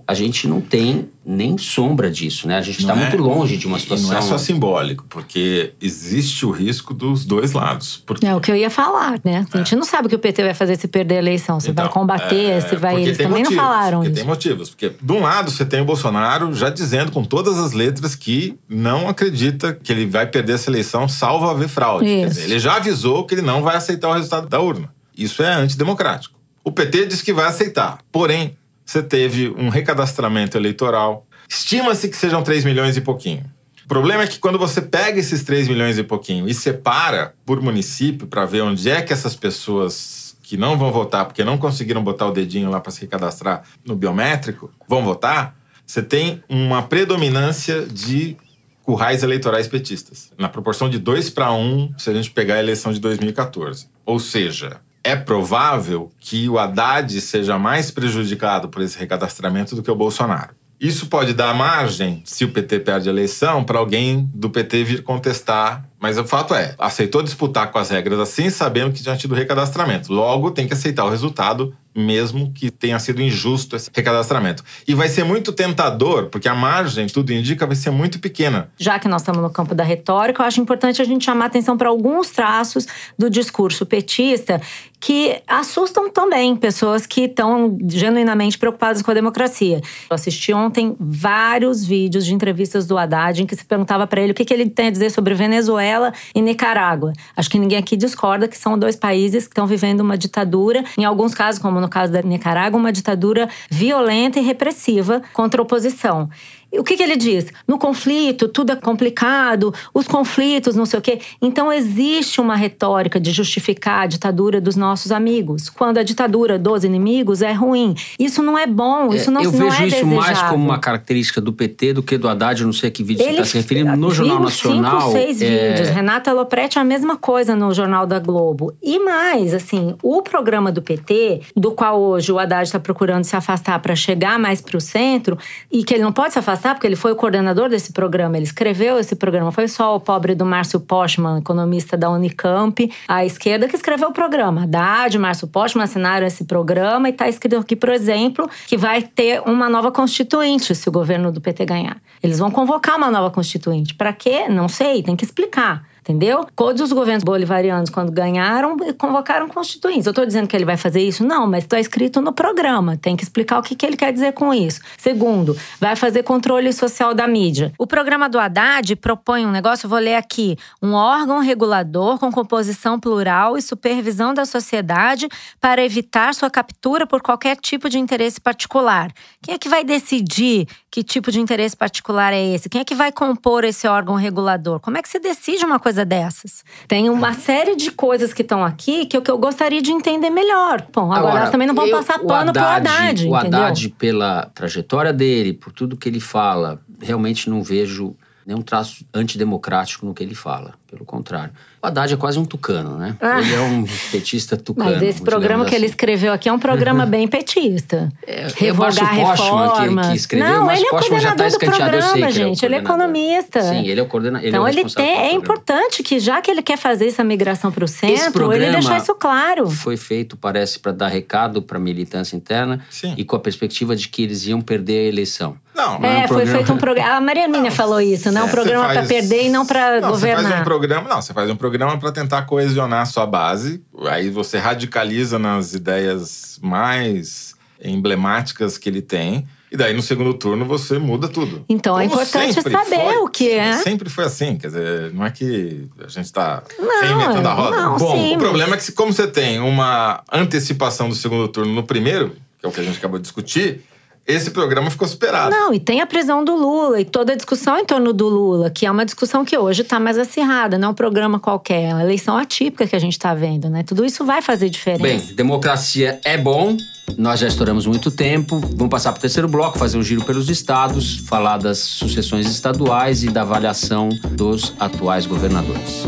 a gente não tem nem sombra disso, né? A gente está é- muito longe de uma situação. não é só simbólico, porque existe o risco dos dois lados. Porque É o que eu ia falar, né? A gente não sabe o que o PT vai fazer se perder a eleição. Se vai Então, combater, é, se vai. Eles também motivos, não falaram porque isso. Tem motivos. Porque, de um lado, você tem o Bolsonaro já dizendo com todas as letras que não acredita que ele vai perder essa eleição, salvo haver fraude. Dizer, ele já avisou que ele não vai aceitar o resultado da urna. Isso é antidemocrático. O PT diz que vai aceitar. Porém, você teve um recadastramento eleitoral. Estima-se que sejam 3 milhões e pouquinho. O problema é que quando você pega esses 3 milhões e pouquinho e separa por município para ver onde é que essas pessoas que não vão votar porque não conseguiram botar o dedinho lá para se recadastrar no biométrico vão votar, você tem uma predominância de currais eleitorais petistas, na proporção de 2 para 1 se a gente pegar a eleição de 2014. Ou seja, é provável que o Haddad seja mais prejudicado por esse recadastramento do que o Bolsonaro. Isso pode dar margem, se o PT perde a eleição, para alguém do PT vir contestar. Mas o fato é, aceitou disputar com as regras assim, sabendo que tinha tido recadastramento. Logo, tem que aceitar o resultado, mesmo que tenha sido injusto esse recadastramento. E vai ser muito tentador, porque a margem, tudo indica, vai ser muito pequena. Já que nós estamos no campo da retórica, eu acho importante a gente chamar atenção para alguns traços do discurso petista que assustam também pessoas que estão genuinamente preocupadas com a democracia. Eu assisti ontem vários vídeos de entrevistas do Haddad em que se perguntava para ele o que, que ele tem a dizer sobre Venezuela e Nicarágua. Acho que ninguém aqui discorda que são dois países que estão vivendo uma ditadura, em alguns casos, como no caso da Nicarágua, uma ditadura violenta e repressiva contra a oposição. O que, que ele diz? No conflito, tudo é complicado, os conflitos, não sei o quê. Então, existe uma retórica de justificar a ditadura dos nossos amigos, quando a ditadura dos inimigos é ruim. Isso não é bom, isso não, eu não vejo é isso desejável. mais como uma característica do PT do que do Haddad. Eu não sei a que vídeo você Ele está se referindo. No Jornal Nacional. Cinco, seis é, vídeos. Renata Lopretti, a mesma coisa no Jornal da Globo. E mais, assim, o programa do PT, do qual hoje o Haddad está procurando se afastar para chegar mais para o centro, e que ele não pode se afastar porque ele foi o coordenador desse programa, ele escreveu esse programa. Foi só o pobre do Márcio Postman, economista da Unicamp, à esquerda, que escreveu o programa. Haddad, Márcio Postman assinaram esse programa e está escrito aqui, por exemplo, que vai ter uma nova constituinte se o governo do PT ganhar. Eles vão convocar uma nova constituinte. Para quê? Não sei, tem que explicar. Entendeu? Todos os governos bolivarianos, quando ganharam, convocaram constituintes. Eu estou dizendo que ele vai fazer isso? Não, mas está escrito no programa. Tem que explicar o que, que ele quer dizer com isso. Segundo, vai fazer controle social da mídia. O programa do Haddad propõe um negócio, vou ler aqui: um órgão regulador com composição plural e supervisão da sociedade para evitar sua captura por qualquer tipo de interesse particular. Quem é que vai decidir que tipo de interesse particular é esse? Quem é que vai compor esse órgão regulador? Como é que se decide uma coisa dessas? Tem uma série de coisas que estão aqui que eu, que eu gostaria de entender melhor. Bom, agora, elas também não vão eu- passar pano pro Haddad, O entendeu? Haddad, pela trajetória dele, por tudo que ele fala, realmente não vejo nenhum traço antidemocrático no que ele fala. Pelo contrário. O Haddad é quase um tucano, né? Ah. Ele é um petista tucano. Mas esse programa que ele assim. escreveu aqui é um programa bem petista. É, é o Revogar Márcio Postman que- reformas. que escreveu, Não, ele é o tá coordenador do eu sei programa, que ele é gente. Ele é coordenador. economista. Sim, ele é o coordenador. Então é, o ele responsável tem, é importante que já que ele quer fazer essa migração para o centro, ele deixar isso claro. Foi feito, parece, para dar recado para a militância interna Sim. e com a perspectiva de que eles iam perder a eleição. Não, não É, um foi programa- feito um programa. A Maria Hermínia falou isso, né? Um É, programa faz- perder e não pra Não, Você governar. faz um programa, não, você faz um programa para tentar coesionar a sua base. Aí você radicaliza nas ideias mais emblemáticas que ele tem. E daí no segundo turno você muda tudo. Então, é Como importante sempre saber foi. o que é. Sempre foi assim, quer dizer, não é que a gente está reinventando a roda. não, Bom, sim, o problema mas- é que se- como você tem uma antecipação do segundo turno no primeiro, que é o que a gente acabou de discutir, esse programa ficou superado. Não, e tem a prisão do Lula e toda a discussão em torno do Lula, que é uma discussão que hoje está mais acirrada, não é um programa qualquer, é uma eleição atípica que a gente está vendo, né? Tudo isso vai fazer diferença. Bem, democracia é bom. Nós já estouramos muito tempo. Vamos passar para o terceiro bloco, fazer um giro pelos estados, falar das sucessões estaduais e da avaliação dos atuais governadores.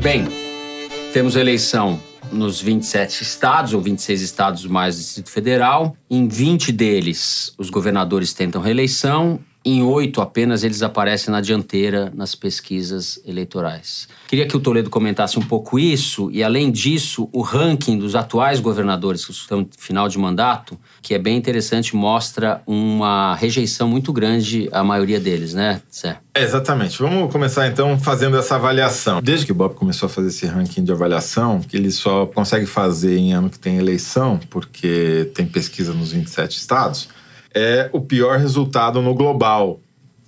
Bem, temos eleição nos 27 estados, ou 26 estados mais do Distrito Federal. Em 20 deles, os governadores tentam reeleição. Em oito apenas eles aparecem na dianteira nas pesquisas eleitorais. Queria que o Toledo comentasse um pouco isso e, além disso, o ranking dos atuais governadores que estão em final de mandato, que é bem interessante, mostra uma rejeição muito grande à maioria deles, né, Sé? É, exatamente. Vamos começar então fazendo essa avaliação. Desde que o Bob começou a fazer esse ranking de avaliação, que ele só consegue fazer em ano que tem eleição, porque tem pesquisa nos 27 estados, é o pior resultado no global,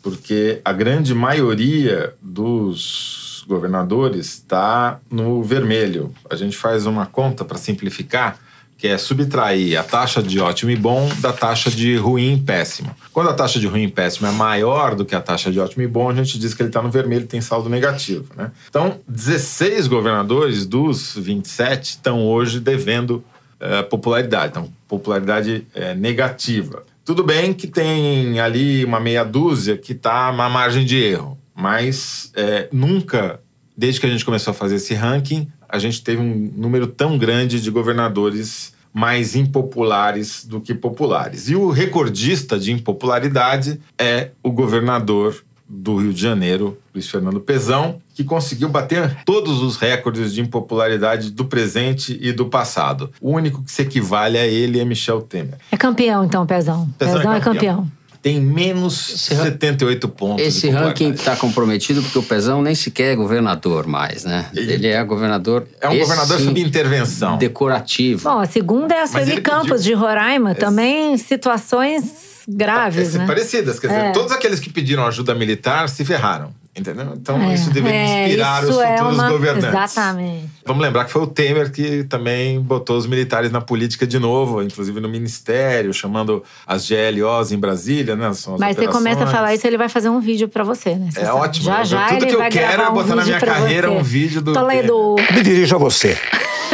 porque a grande maioria dos governadores está no vermelho. A gente faz uma conta para simplificar, que é subtrair a taxa de ótimo e bom da taxa de ruim e péssimo. Quando a taxa de ruim e péssimo é maior do que a taxa de ótimo e bom, a gente diz que ele está no vermelho e tem saldo negativo. Né? Então, 16 governadores dos 27 estão hoje devendo eh, popularidade, então popularidade eh, negativa. Tudo bem que tem ali uma meia dúzia que está na margem de erro, mas eh, nunca, desde que a gente começou a fazer esse ranking, a gente teve um número tão grande de governadores mais impopulares do que populares. E o recordista de impopularidade é o governador do Rio de Janeiro, Luiz Fernando Pezão, que conseguiu bater todos os recordes de impopularidade do presente e do passado. O único que se equivale a ele é Michel Temer. É campeão, então, Pezão. Pezão Pezão, é é campeão. Tem menos Esse ran- 78 pontos. Esse ranking está comprometido porque o Pezão nem sequer é governador mais, né? Ele- Ele é governador. É um esse governador sob intervenção. Decorativo. Bom, a segunda é a Sueli Campos, pediu- de Roraima. Também situações graves, É, né? Parecidas, quer dizer, É. todos aqueles que pediram ajuda militar se ferraram, entendeu? Então É, isso deveria é, inspirar os isso é futuros uma- governantes. Exatamente. Vamos lembrar que foi o Temer que também botou os militares na política de novo, inclusive no ministério, chamando as GLOs em Brasília, né? São as Mas você começa a falar isso, ele vai fazer um vídeo pra você, né? Você É sabe. ótimo. Já já tudo ele que eu vai quero é gravar um botar na vídeo minha carreira você. um vídeo do Toledo, Me dirijo a você.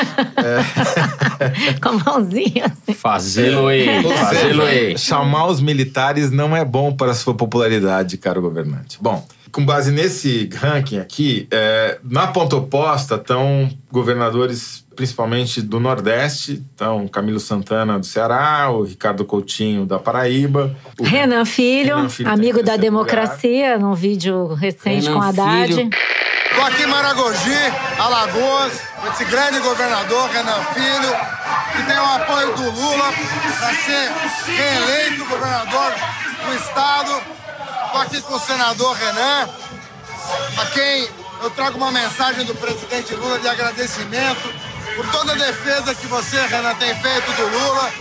com a mãozinha assim. Fazê-lo-ei. Ou Fazê-lo-ei. seja, chamar os militares não é bom para a sua popularidade, caro governante. Bom, com base nesse ranking aqui, é, na ponta oposta estão governadores principalmente do Nordeste, então Camilo Santana do Ceará, o Ricardo Coutinho da Paraíba, o Renan Filho, Renan Filho amigo da democracia, num vídeo recente Renan com Haddad. Filho. Tô aqui em Maragogi, Alagoas, com esse grande governador, Renan Filho, que tem o apoio do Lula para ser reeleito governador do estado. Tô aqui com o senador Renan, a quem eu trago uma mensagem do presidente Lula de agradecimento por toda a defesa que você, Renan, tem feito do Lula.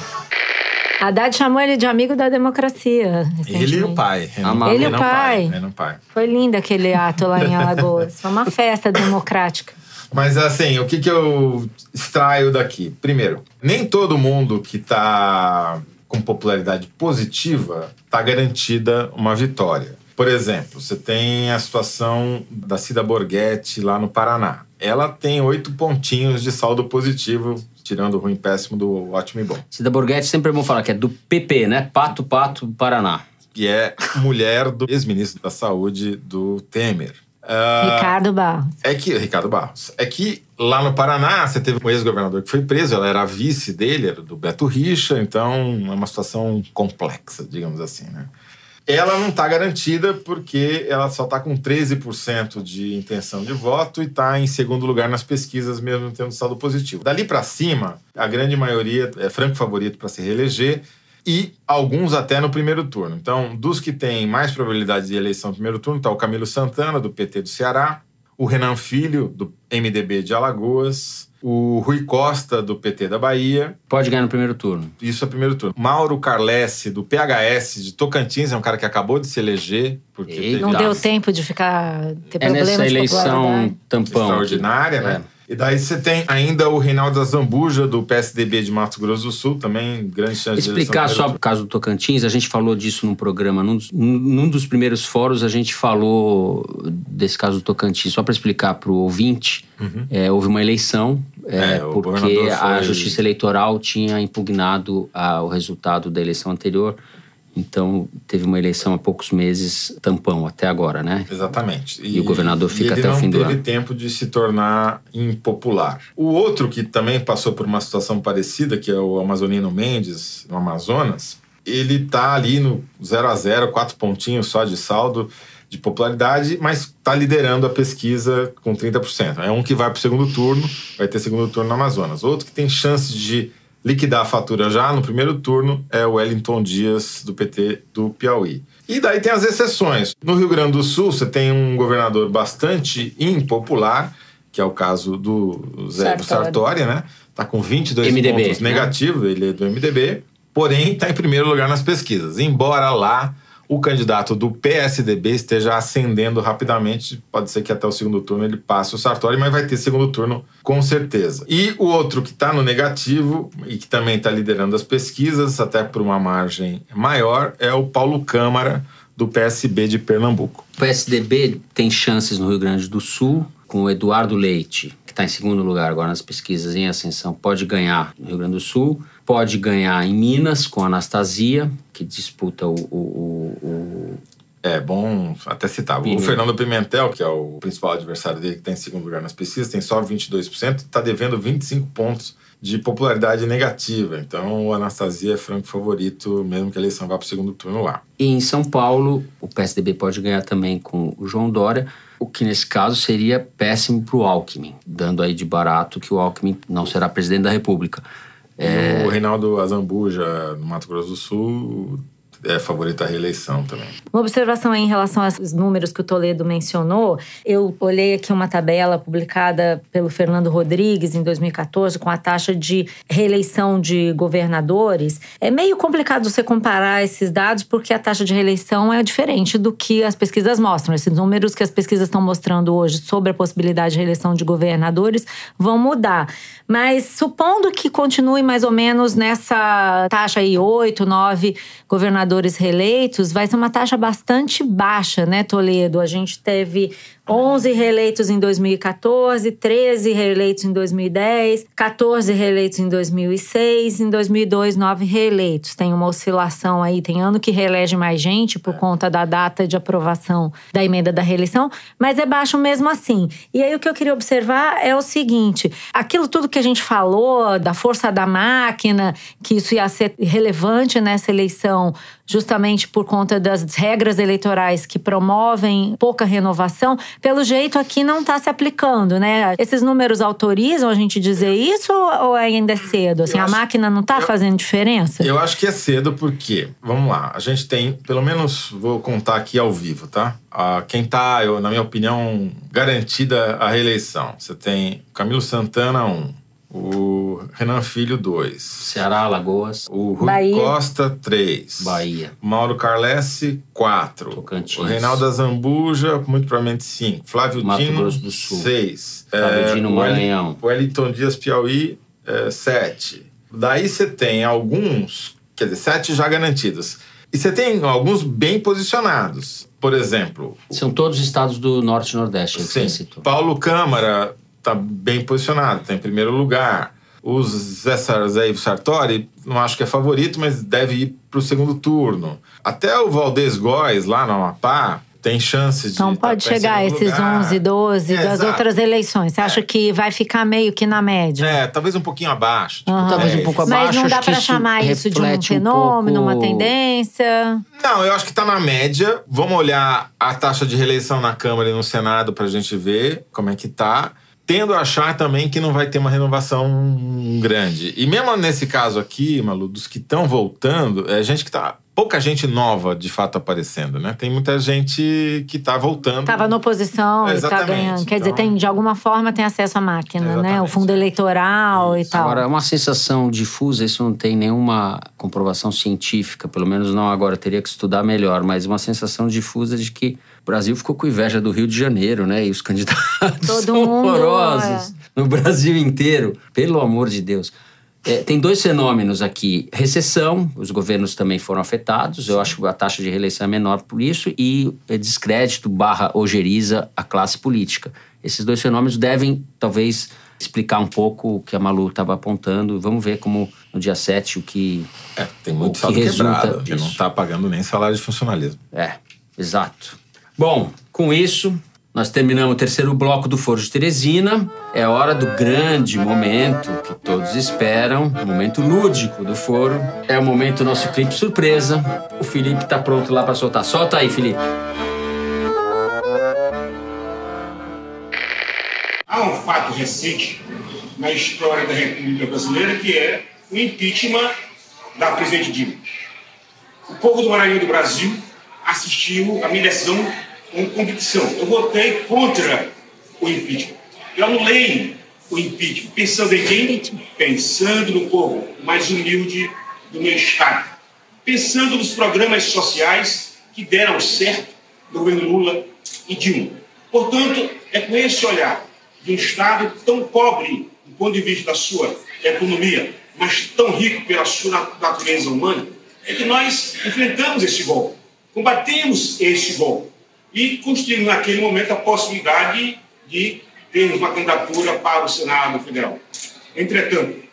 Haddad chamou ele de amigo da democracia. Ele e o pai. Renan, Amado. Ele e o pai. Renan pai. Foi lindo aquele ato lá em Alagoas. Foi uma festa democrática. Mas assim, o que, que eu extraio daqui? Primeiro, nem todo mundo que está com popularidade positiva está garantida uma vitória. Por exemplo, você tem a situação da Cida Borghetti lá no Paraná. Ela tem oito pontinhos de saldo positivo, tirando o ruim péssimo do ótimo e bom. Cida Borghetti sempre é bom falar que é do PP, né? Pato, Pato, Paraná. E é mulher do ex-ministro da Saúde do Temer. Ah, Ricardo Barros. É que, Ricardo Barros, é que lá no Paraná você teve um ex-governador que foi preso, ela era a vice dele, era do Beto Richa, então é uma situação complexa, digamos assim, né? Ela não está garantida porque ela só está com 13% de intenção de voto e está em segundo lugar nas pesquisas, mesmo tendo saldo positivo. Dali para cima, a grande maioria é franco favorito para se reeleger e alguns até no primeiro turno. Então, dos que têm mais probabilidade de eleição no primeiro turno, está o Camilo Santana, do PT do Ceará, o Renan Filho, do MDB de Alagoas, o Rui Costa, do PT da Bahia. Pode ganhar no primeiro turno. Isso é primeiro turno. Mauro Carlesse, do PHS de Tocantins, é um cara que acabou de se eleger. Porque Não deu tempo de ficar ter É problema nessa eleição tampão. extraordinária, né? E daí você tem ainda o Reinaldo Azambuja, do PSDB de Mato Grosso do Sul, também grande chance de Explicar eleição só o caso do Tocantins, a gente falou disso num programa, num dos, num dos primeiros fóruns a gente falou desse caso do Tocantins. Só para explicar para o ouvinte, é, houve uma eleição é, Uhum. É, porque governador a foi- Justiça Eleitoral tinha impugnado a- o resultado da eleição anterior. Então, teve uma eleição há poucos meses, tampão até agora, né? Exatamente. E o governador fica e ele até o não fim do teve ano. tempo de se tornar impopular. O outro que também passou por uma situação parecida, que é o Amazonino Mendes, no Amazonas, ele tá ali no 0 a 0 quatro pontinhos só de saldo de popularidade, mas está liderando a pesquisa com 30%. É um que vai para o segundo turno, vai ter segundo turno no Amazonas. Outro que tem chance de liquidar a fatura já no primeiro turno é o Wellington Dias, do PT do Piauí. E daí tem as exceções. No Rio Grande do Sul, você tem um governador bastante impopular, que é o caso do Zé do Sartori. Sartori, né? Tá com 22 MDB, pontos né? negativos, ele é do MDB, porém está em primeiro lugar nas pesquisas. Embora lá o candidato do PSDB esteja ascendendo rapidamente, pode ser que até o segundo turno ele passe o Sartori, mas vai ter segundo turno com certeza. E o outro que está no negativo e que também está liderando as pesquisas, até por uma margem maior, é o Paulo Câmara, do PSB de Pernambuco. O PSDB tem chances no Rio Grande do Sul com o Eduardo Leite, está em segundo lugar agora nas pesquisas em ascensão, pode ganhar no Rio Grande do Sul, pode ganhar em Minas com a Anastasia, que disputa o, o- o- É bom até citar. O. Fernando Pimentel, que é o principal adversário dele, que está em segundo lugar nas pesquisas, tem só 22%, está devendo 25 pontos de popularidade negativa. Então, o Anastasia é franco favorito, mesmo que a eleição vá para o segundo turno lá. E em São Paulo, o PSDB pode ganhar também com o João Dória, o que nesse caso seria péssimo para o Alckmin, dando aí de barato que o Alckmin não será presidente da República. E o Reinaldo Azambuja, no Mato Grosso do Sul, é favorito à reeleição também. Uma observação em relação aos números que o Toledo mencionou. Eu olhei aqui uma tabela publicada pelo Fernando Rodrigues em 2014 com a taxa de reeleição de governadores. É meio complicado você comparar esses dados porque a taxa de reeleição é diferente do que as pesquisas mostram. Esses números que as pesquisas estão mostrando hoje sobre a possibilidade de reeleição de governadores vão mudar. Mas supondo que continue mais ou menos nessa taxa aí, 8, 9 governadores reeleitos, vai ser uma taxa bastante baixa, né, Toledo? A gente teve 11 reeleitos em 2014, 13 reeleitos em 2010, 14 reeleitos em 2006, em 2002, 9 reeleitos. Tem uma oscilação aí, tem ano que reelege mais gente por conta da data de aprovação da emenda da reeleição, mas é baixo mesmo assim. E aí o que eu queria observar é o seguinte: aquilo tudo que a gente falou da força da máquina, que isso ia ser relevante nessa eleição, justamente por conta das regras eleitorais que promovem pouca renovação, pelo jeito aqui não está se aplicando, né? Esses números autorizam a gente dizer isso ou ainda é cedo? Assim, Eu a acho- máquina não está fazendo diferença? Eu acho que é cedo porque, vamos lá, a gente tem, pelo menos vou contar aqui ao vivo, tá? Ah, quem tá, eu, na minha opinião, garantida a reeleição. Você tem Camilo Santana, um. O Renan Filho, dois. Ceará, Alagoas, O Rui Bahia. Costa, três. Bahia. Mauro Carlesse, quatro. Tocantins. O Reinaldo Azambuja, muito provavelmente cinco. Flávio Mato Dino, Grosso do Sul. seis. Flávio Dino, o Wellington- Maranhão. O Wellington Dias, Piauí, é, sete. Daí você tem alguns, quer dizer, sete já garantidos. E você tem alguns bem posicionados. Por exemplo, São todos estados do Norte e Nordeste, que Sim. Paulo Câmara está bem posicionado, está em primeiro lugar. O Zé Sar- Zé Ivo Sartori, não acho que é favorito, mas deve ir para o segundo turno. Até o Valdez Góes, lá no Amapá, tem chances de. Então pode tá em chegar a esses lugar. 11, 12 É, das exato. outras eleições. Você acha que vai ficar meio que na média? É, talvez um pouquinho abaixo. tipo, Aham. Talvez um 10. pouco Mas abaixo. não dá isso chamar isso de um reflete um fenômeno, uma pouco- tendência. Não, eu acho que tá na média. Vamos olhar a taxa de reeleição na Câmara e no Senado pra gente ver como é que tá. Tendo a achar também que não vai ter uma renovação grande. E mesmo nesse caso aqui, Malu, dos que estão voltando, é gente que tá. Pouca gente nova de fato aparecendo, né? Tem muita gente que tá voltando. Tava na oposição e tá Exatamente, ganhando. Quer dizer, então- tem, de alguma forma tem acesso à máquina, né? O fundo eleitoral e tal. Agora, é uma sensação difusa, isso não tem nenhuma comprovação científica, pelo menos não agora, teria que estudar melhor, mas uma sensação difusa de que o Brasil ficou com inveja do Rio de Janeiro, né? E os candidatos Todo são mundo, horrorosos no Brasil inteiro, pelo amor de Deus. É, tem dois fenômenos aqui. Recessão, os governos também foram afetados. Eu acho que a taxa de reeleição é menor por isso. E é, descrédito barra ojeriza a classe política. Esses dois fenômenos devem, talvez, explicar um pouco o que a Malu estava apontando. Vamos ver como no dia 7 o que... É, tem muito O que saldo resulta quebrado, que não disso. tá pagando nem salário de funcionalismo. É, exato. Bom, com isso, nós terminamos o terceiro bloco do Foro de Teresina. É hora do grande momento que todos esperam, o momento lúdico do Foro. É o momento do nosso clipe surpresa. O Felipe tá pronto lá para soltar. Solta aí, Felipe. Há um fato recente na história da República Brasileira que é o impeachment da presidente Dilma. O povo do Maranhão do Brasil assistiu à minha decisão com convicção. Eu votei contra o impeachment. Eu anulei o impeachment. Pensando em quem? Pensando no povo mais humilde do meu Estado. Pensando nos programas sociais que deram certo no governo Lula e Dilma. Portanto, é com esse olhar de um Estado tão pobre do ponto de vista da sua economia, mas tão rico pela sua nat- natureza humana, é que nós enfrentamos esse golpe, combatemos esse golpe e construímos naquele momento a possibilidade de termos uma candidatura para o Senado Federal. Entretanto,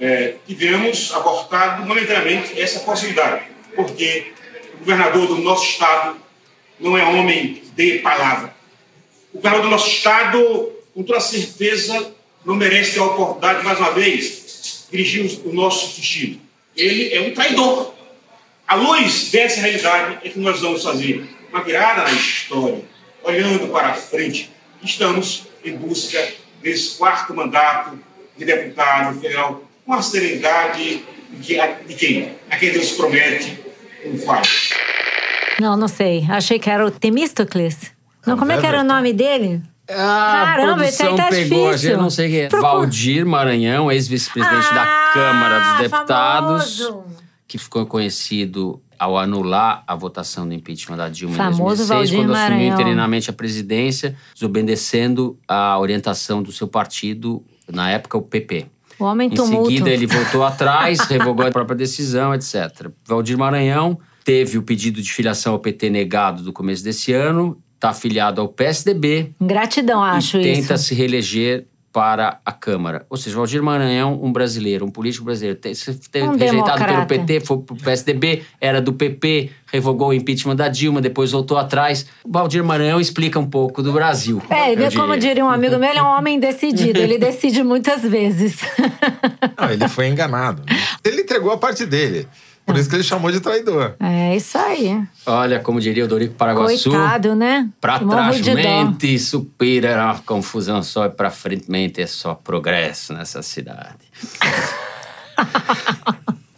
é, tivemos abortado momentaneamente essa possibilidade, porque o governador do nosso Estado não é homem de palavra. O governador do nosso Estado, com toda certeza, não merece ter a oportunidade, mais uma vez, de dirigir o nosso destino. Ele é um traidor. À luz dessa realidade é que nós vamos fazer uma virada na história, olhando para frente. Estamos em busca desse quarto mandato de deputado federal com a serenidade de, de quem? A quem Deus promete um falho. Não, não sei. Achei que era o Temístocles. Não, como é que era o nome dele? Ah, Caramba, esse aí tá pegou, difícil. gente não sei quem é. Procura. Valdir Maranhão, ex-vice-presidente da Ah, Câmara dos Deputados, famoso. que ficou conhecido ao anular a votação do impeachment da Dilma Famoso em 2016, Valdir quando assumiu Maranhão. interinamente a presidência, desobedecendo a orientação do seu partido, na época o PP. O homem Em tumulto. seguida, ele voltou atrás, revogou a própria decisão, etc. Valdir Maranhão teve o pedido de filiação ao PT negado do começo desse ano, está afiliado ao PSDB, Gratidão, acho e tenta isso. se reeleger para a Câmara. Ou seja, Valdir Maranhão, um brasileiro, um político brasileiro, teve Um rejeitado pelo democrata. PT, foi pro PSDB, era do PP, revogou o impeachment da Dilma, depois voltou atrás. O Valdir Maranhão explica um pouco do Brasil. É, eu como diria um amigo meu, ele é um homem decidido. Ele decide muitas vezes. Não, ele foi enganado. né? Ele entregou a parte dele. Por isso que ele chamou de traidor. É isso aí. Olha, como diria o Dorico Paraguaçu, Coitado, né? Pra Morro trás de dó. mente supera a confusão só e pra frente mente é só progresso nessa cidade.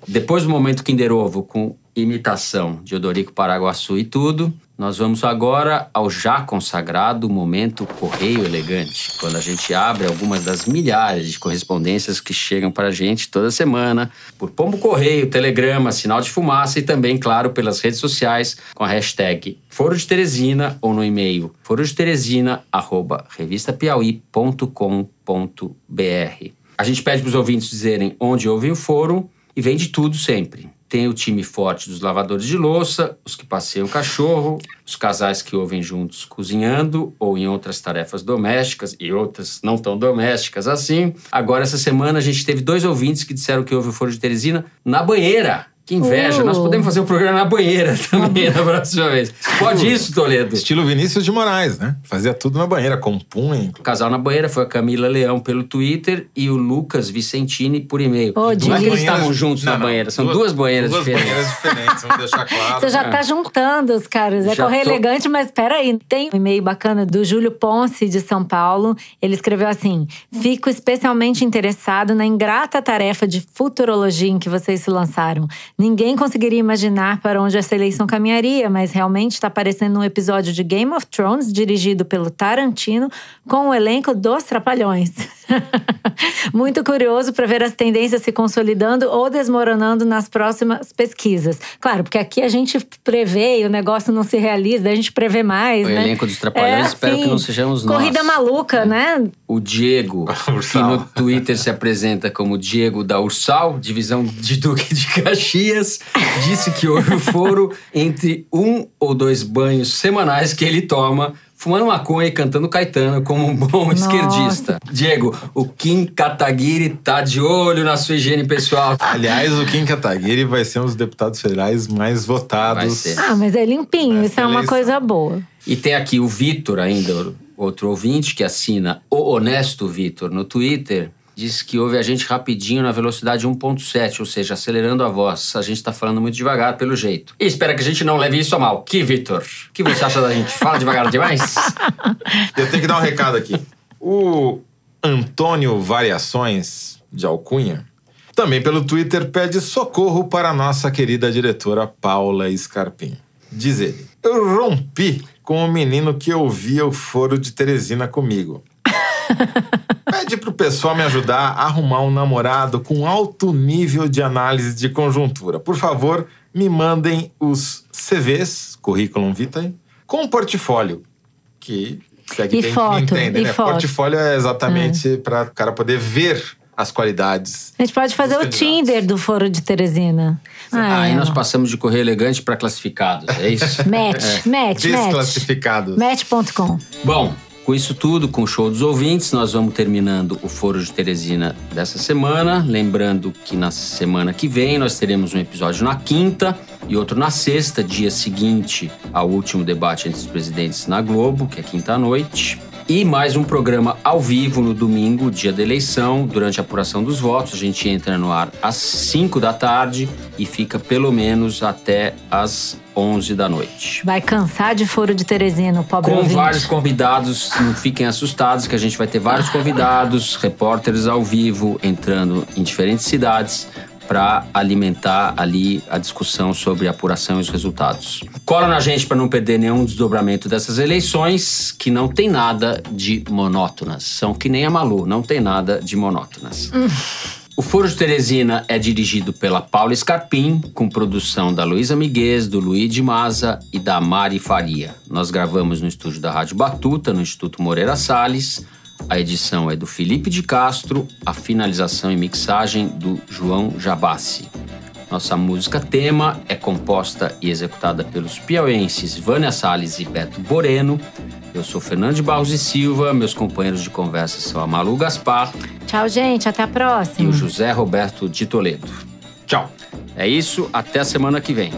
Depois do momento Kinder Ovo com imitação de Odorico Paraguaçu e tudo, nós vamos agora ao já consagrado momento Correio Elegante, quando a gente abre algumas das milhares de correspondências que chegam para a gente toda semana, por pombo correio, telegrama, sinal de fumaça e também, claro, pelas redes sociais com a hashtag Foro de Teresina ou no e-mail forodeteresina@revistapiauí.com.br. A gente pede para os ouvintes dizerem onde ouvem o foro e vem de tudo sempre. Tem o time forte dos lavadores de louça, os que passeiam o cachorro, os casais que ouvem juntos cozinhando ou em outras tarefas domésticas e outras não tão domésticas assim. Agora, essa semana, a gente teve dois ouvintes que disseram que ouvem o Foro de Teresina na banheira. Que inveja. Uh. Nós podemos fazer o programa na banheira também na próxima vez. Pode isso, Toledo. Estilo Vinícius de Moraes, né? Fazia tudo na banheira, compunha. O casal na banheira foi a Camila Leão pelo Twitter e o Lucas Vicentini por e-mail. É Didi. que eles estavam juntos Não, na não. banheira, são duas, banheiras duas diferentes. banheiras diferentes, vamos deixar claro. Você já tá juntando os caras. É Já correr tô- elegante, mas peraí. Tem um e-mail bacana do Júlio Ponce, de São Paulo. Ele escreveu assim: Fico especialmente interessado na ingrata tarefa de futurologia em que vocês se lançaram. Ninguém conseguiria imaginar para onde essa eleição caminharia, mas realmente está parecendo um episódio de Game of Thrones dirigido pelo Tarantino com o elenco dos Trapalhões. Muito curioso para ver as tendências se consolidando ou desmoronando nas próximas pesquisas. Claro, porque aqui a gente prevê e o negócio não se realiza, a gente prevê mais, O né? elenco dos Trapalhões, espero que não sejamos nós. Corrida maluca, né? O Diego, que no Twitter se apresenta como Diego da Ursal, divisão de Duque de Caxias, disse que houve o foro entre um ou dois banhos semanais que ele toma, fumando maconha e cantando Caetano como um bom esquerdista. Diego, o Kim Kataguiri tá de olho na sua higiene pessoal. Aliás, o Kim Kataguiri vai ser um dos deputados federais mais votados. Ah, mas é limpinho, isso é uma coisa boa. E tem aqui o Vitor ainda, outro ouvinte que assina o Honesto Vitor no Twitter. Diz que ouve a gente rapidinho na velocidade 1.7, ou seja, acelerando a voz. A gente tá falando muito devagar, pelo jeito. E espera que a gente não leve isso a mal. Que, Vitor? O que você acha da gente? Fala devagar demais? Eu tenho que dar um recado aqui. O Antônio Variações de Alcunha, também pelo Twitter, pede socorro para a nossa querida diretora Paula Scarpim. Diz ele: Eu rompi com o menino que ouvia o foro de Teresina comigo. Pede pro pessoal me ajudar a arrumar um namorado com alto nível de análise de conjuntura. Por favor, me mandem os CVs, currículo vitae, com portfólio. Que se é que E tem foto, que entender, e né? foto. Portfólio é exatamente para o cara poder ver as qualidades. A gente pode fazer o. Tinder do Foro de Teresina. Ah, Aí é, nós passamos de correr elegante para classificados, é isso? Match, match, match. Desclassificados. Match.com. Bom, com isso tudo, com o show dos ouvintes, nós vamos terminando o Foro de Teresina dessa semana. Lembrando que na semana que vem nós teremos um episódio na quinta e outro na sexta, dia seguinte ao último debate entre os presidentes na Globo, que é quinta à noite. E mais um programa ao vivo no domingo, dia da eleição, durante a apuração dos votos. A gente entra no ar às 5 da tarde e fica pelo menos até às 11 da noite Vai cansar de Foro de Teresina, o pobre com ouvinte. vários convidados. Não fiquem assustados, que a gente vai ter vários convidados, repórteres ao vivo, entrando em diferentes cidades para alimentar ali a discussão sobre a apuração e os resultados. Cola na gente para não perder nenhum desdobramento dessas eleições, que não tem nada de monótonas. São que nem a Malu, não tem nada de monótonas. O Foro de Teresina é dirigido pela Paula Scarpim, com produção da Luísa Miguez, do Luigi Maza e da Mari Faria. Nós gravamos no estúdio da Rádio Batuta, no Instituto Moreira Salles. A edição é do Felipe de Castro, a finalização e mixagem do João Jabassi. Nossa música tema é composta e executada pelos piauenses Vânia Salles e Beto Boreno. Eu sou Fernando de Barros e Silva, meus companheiros de conversa são a Malu Gaspar Tchau, gente. Até a e próxima. o José Roberto de Toledo. Tchau. É isso, até a semana que vem.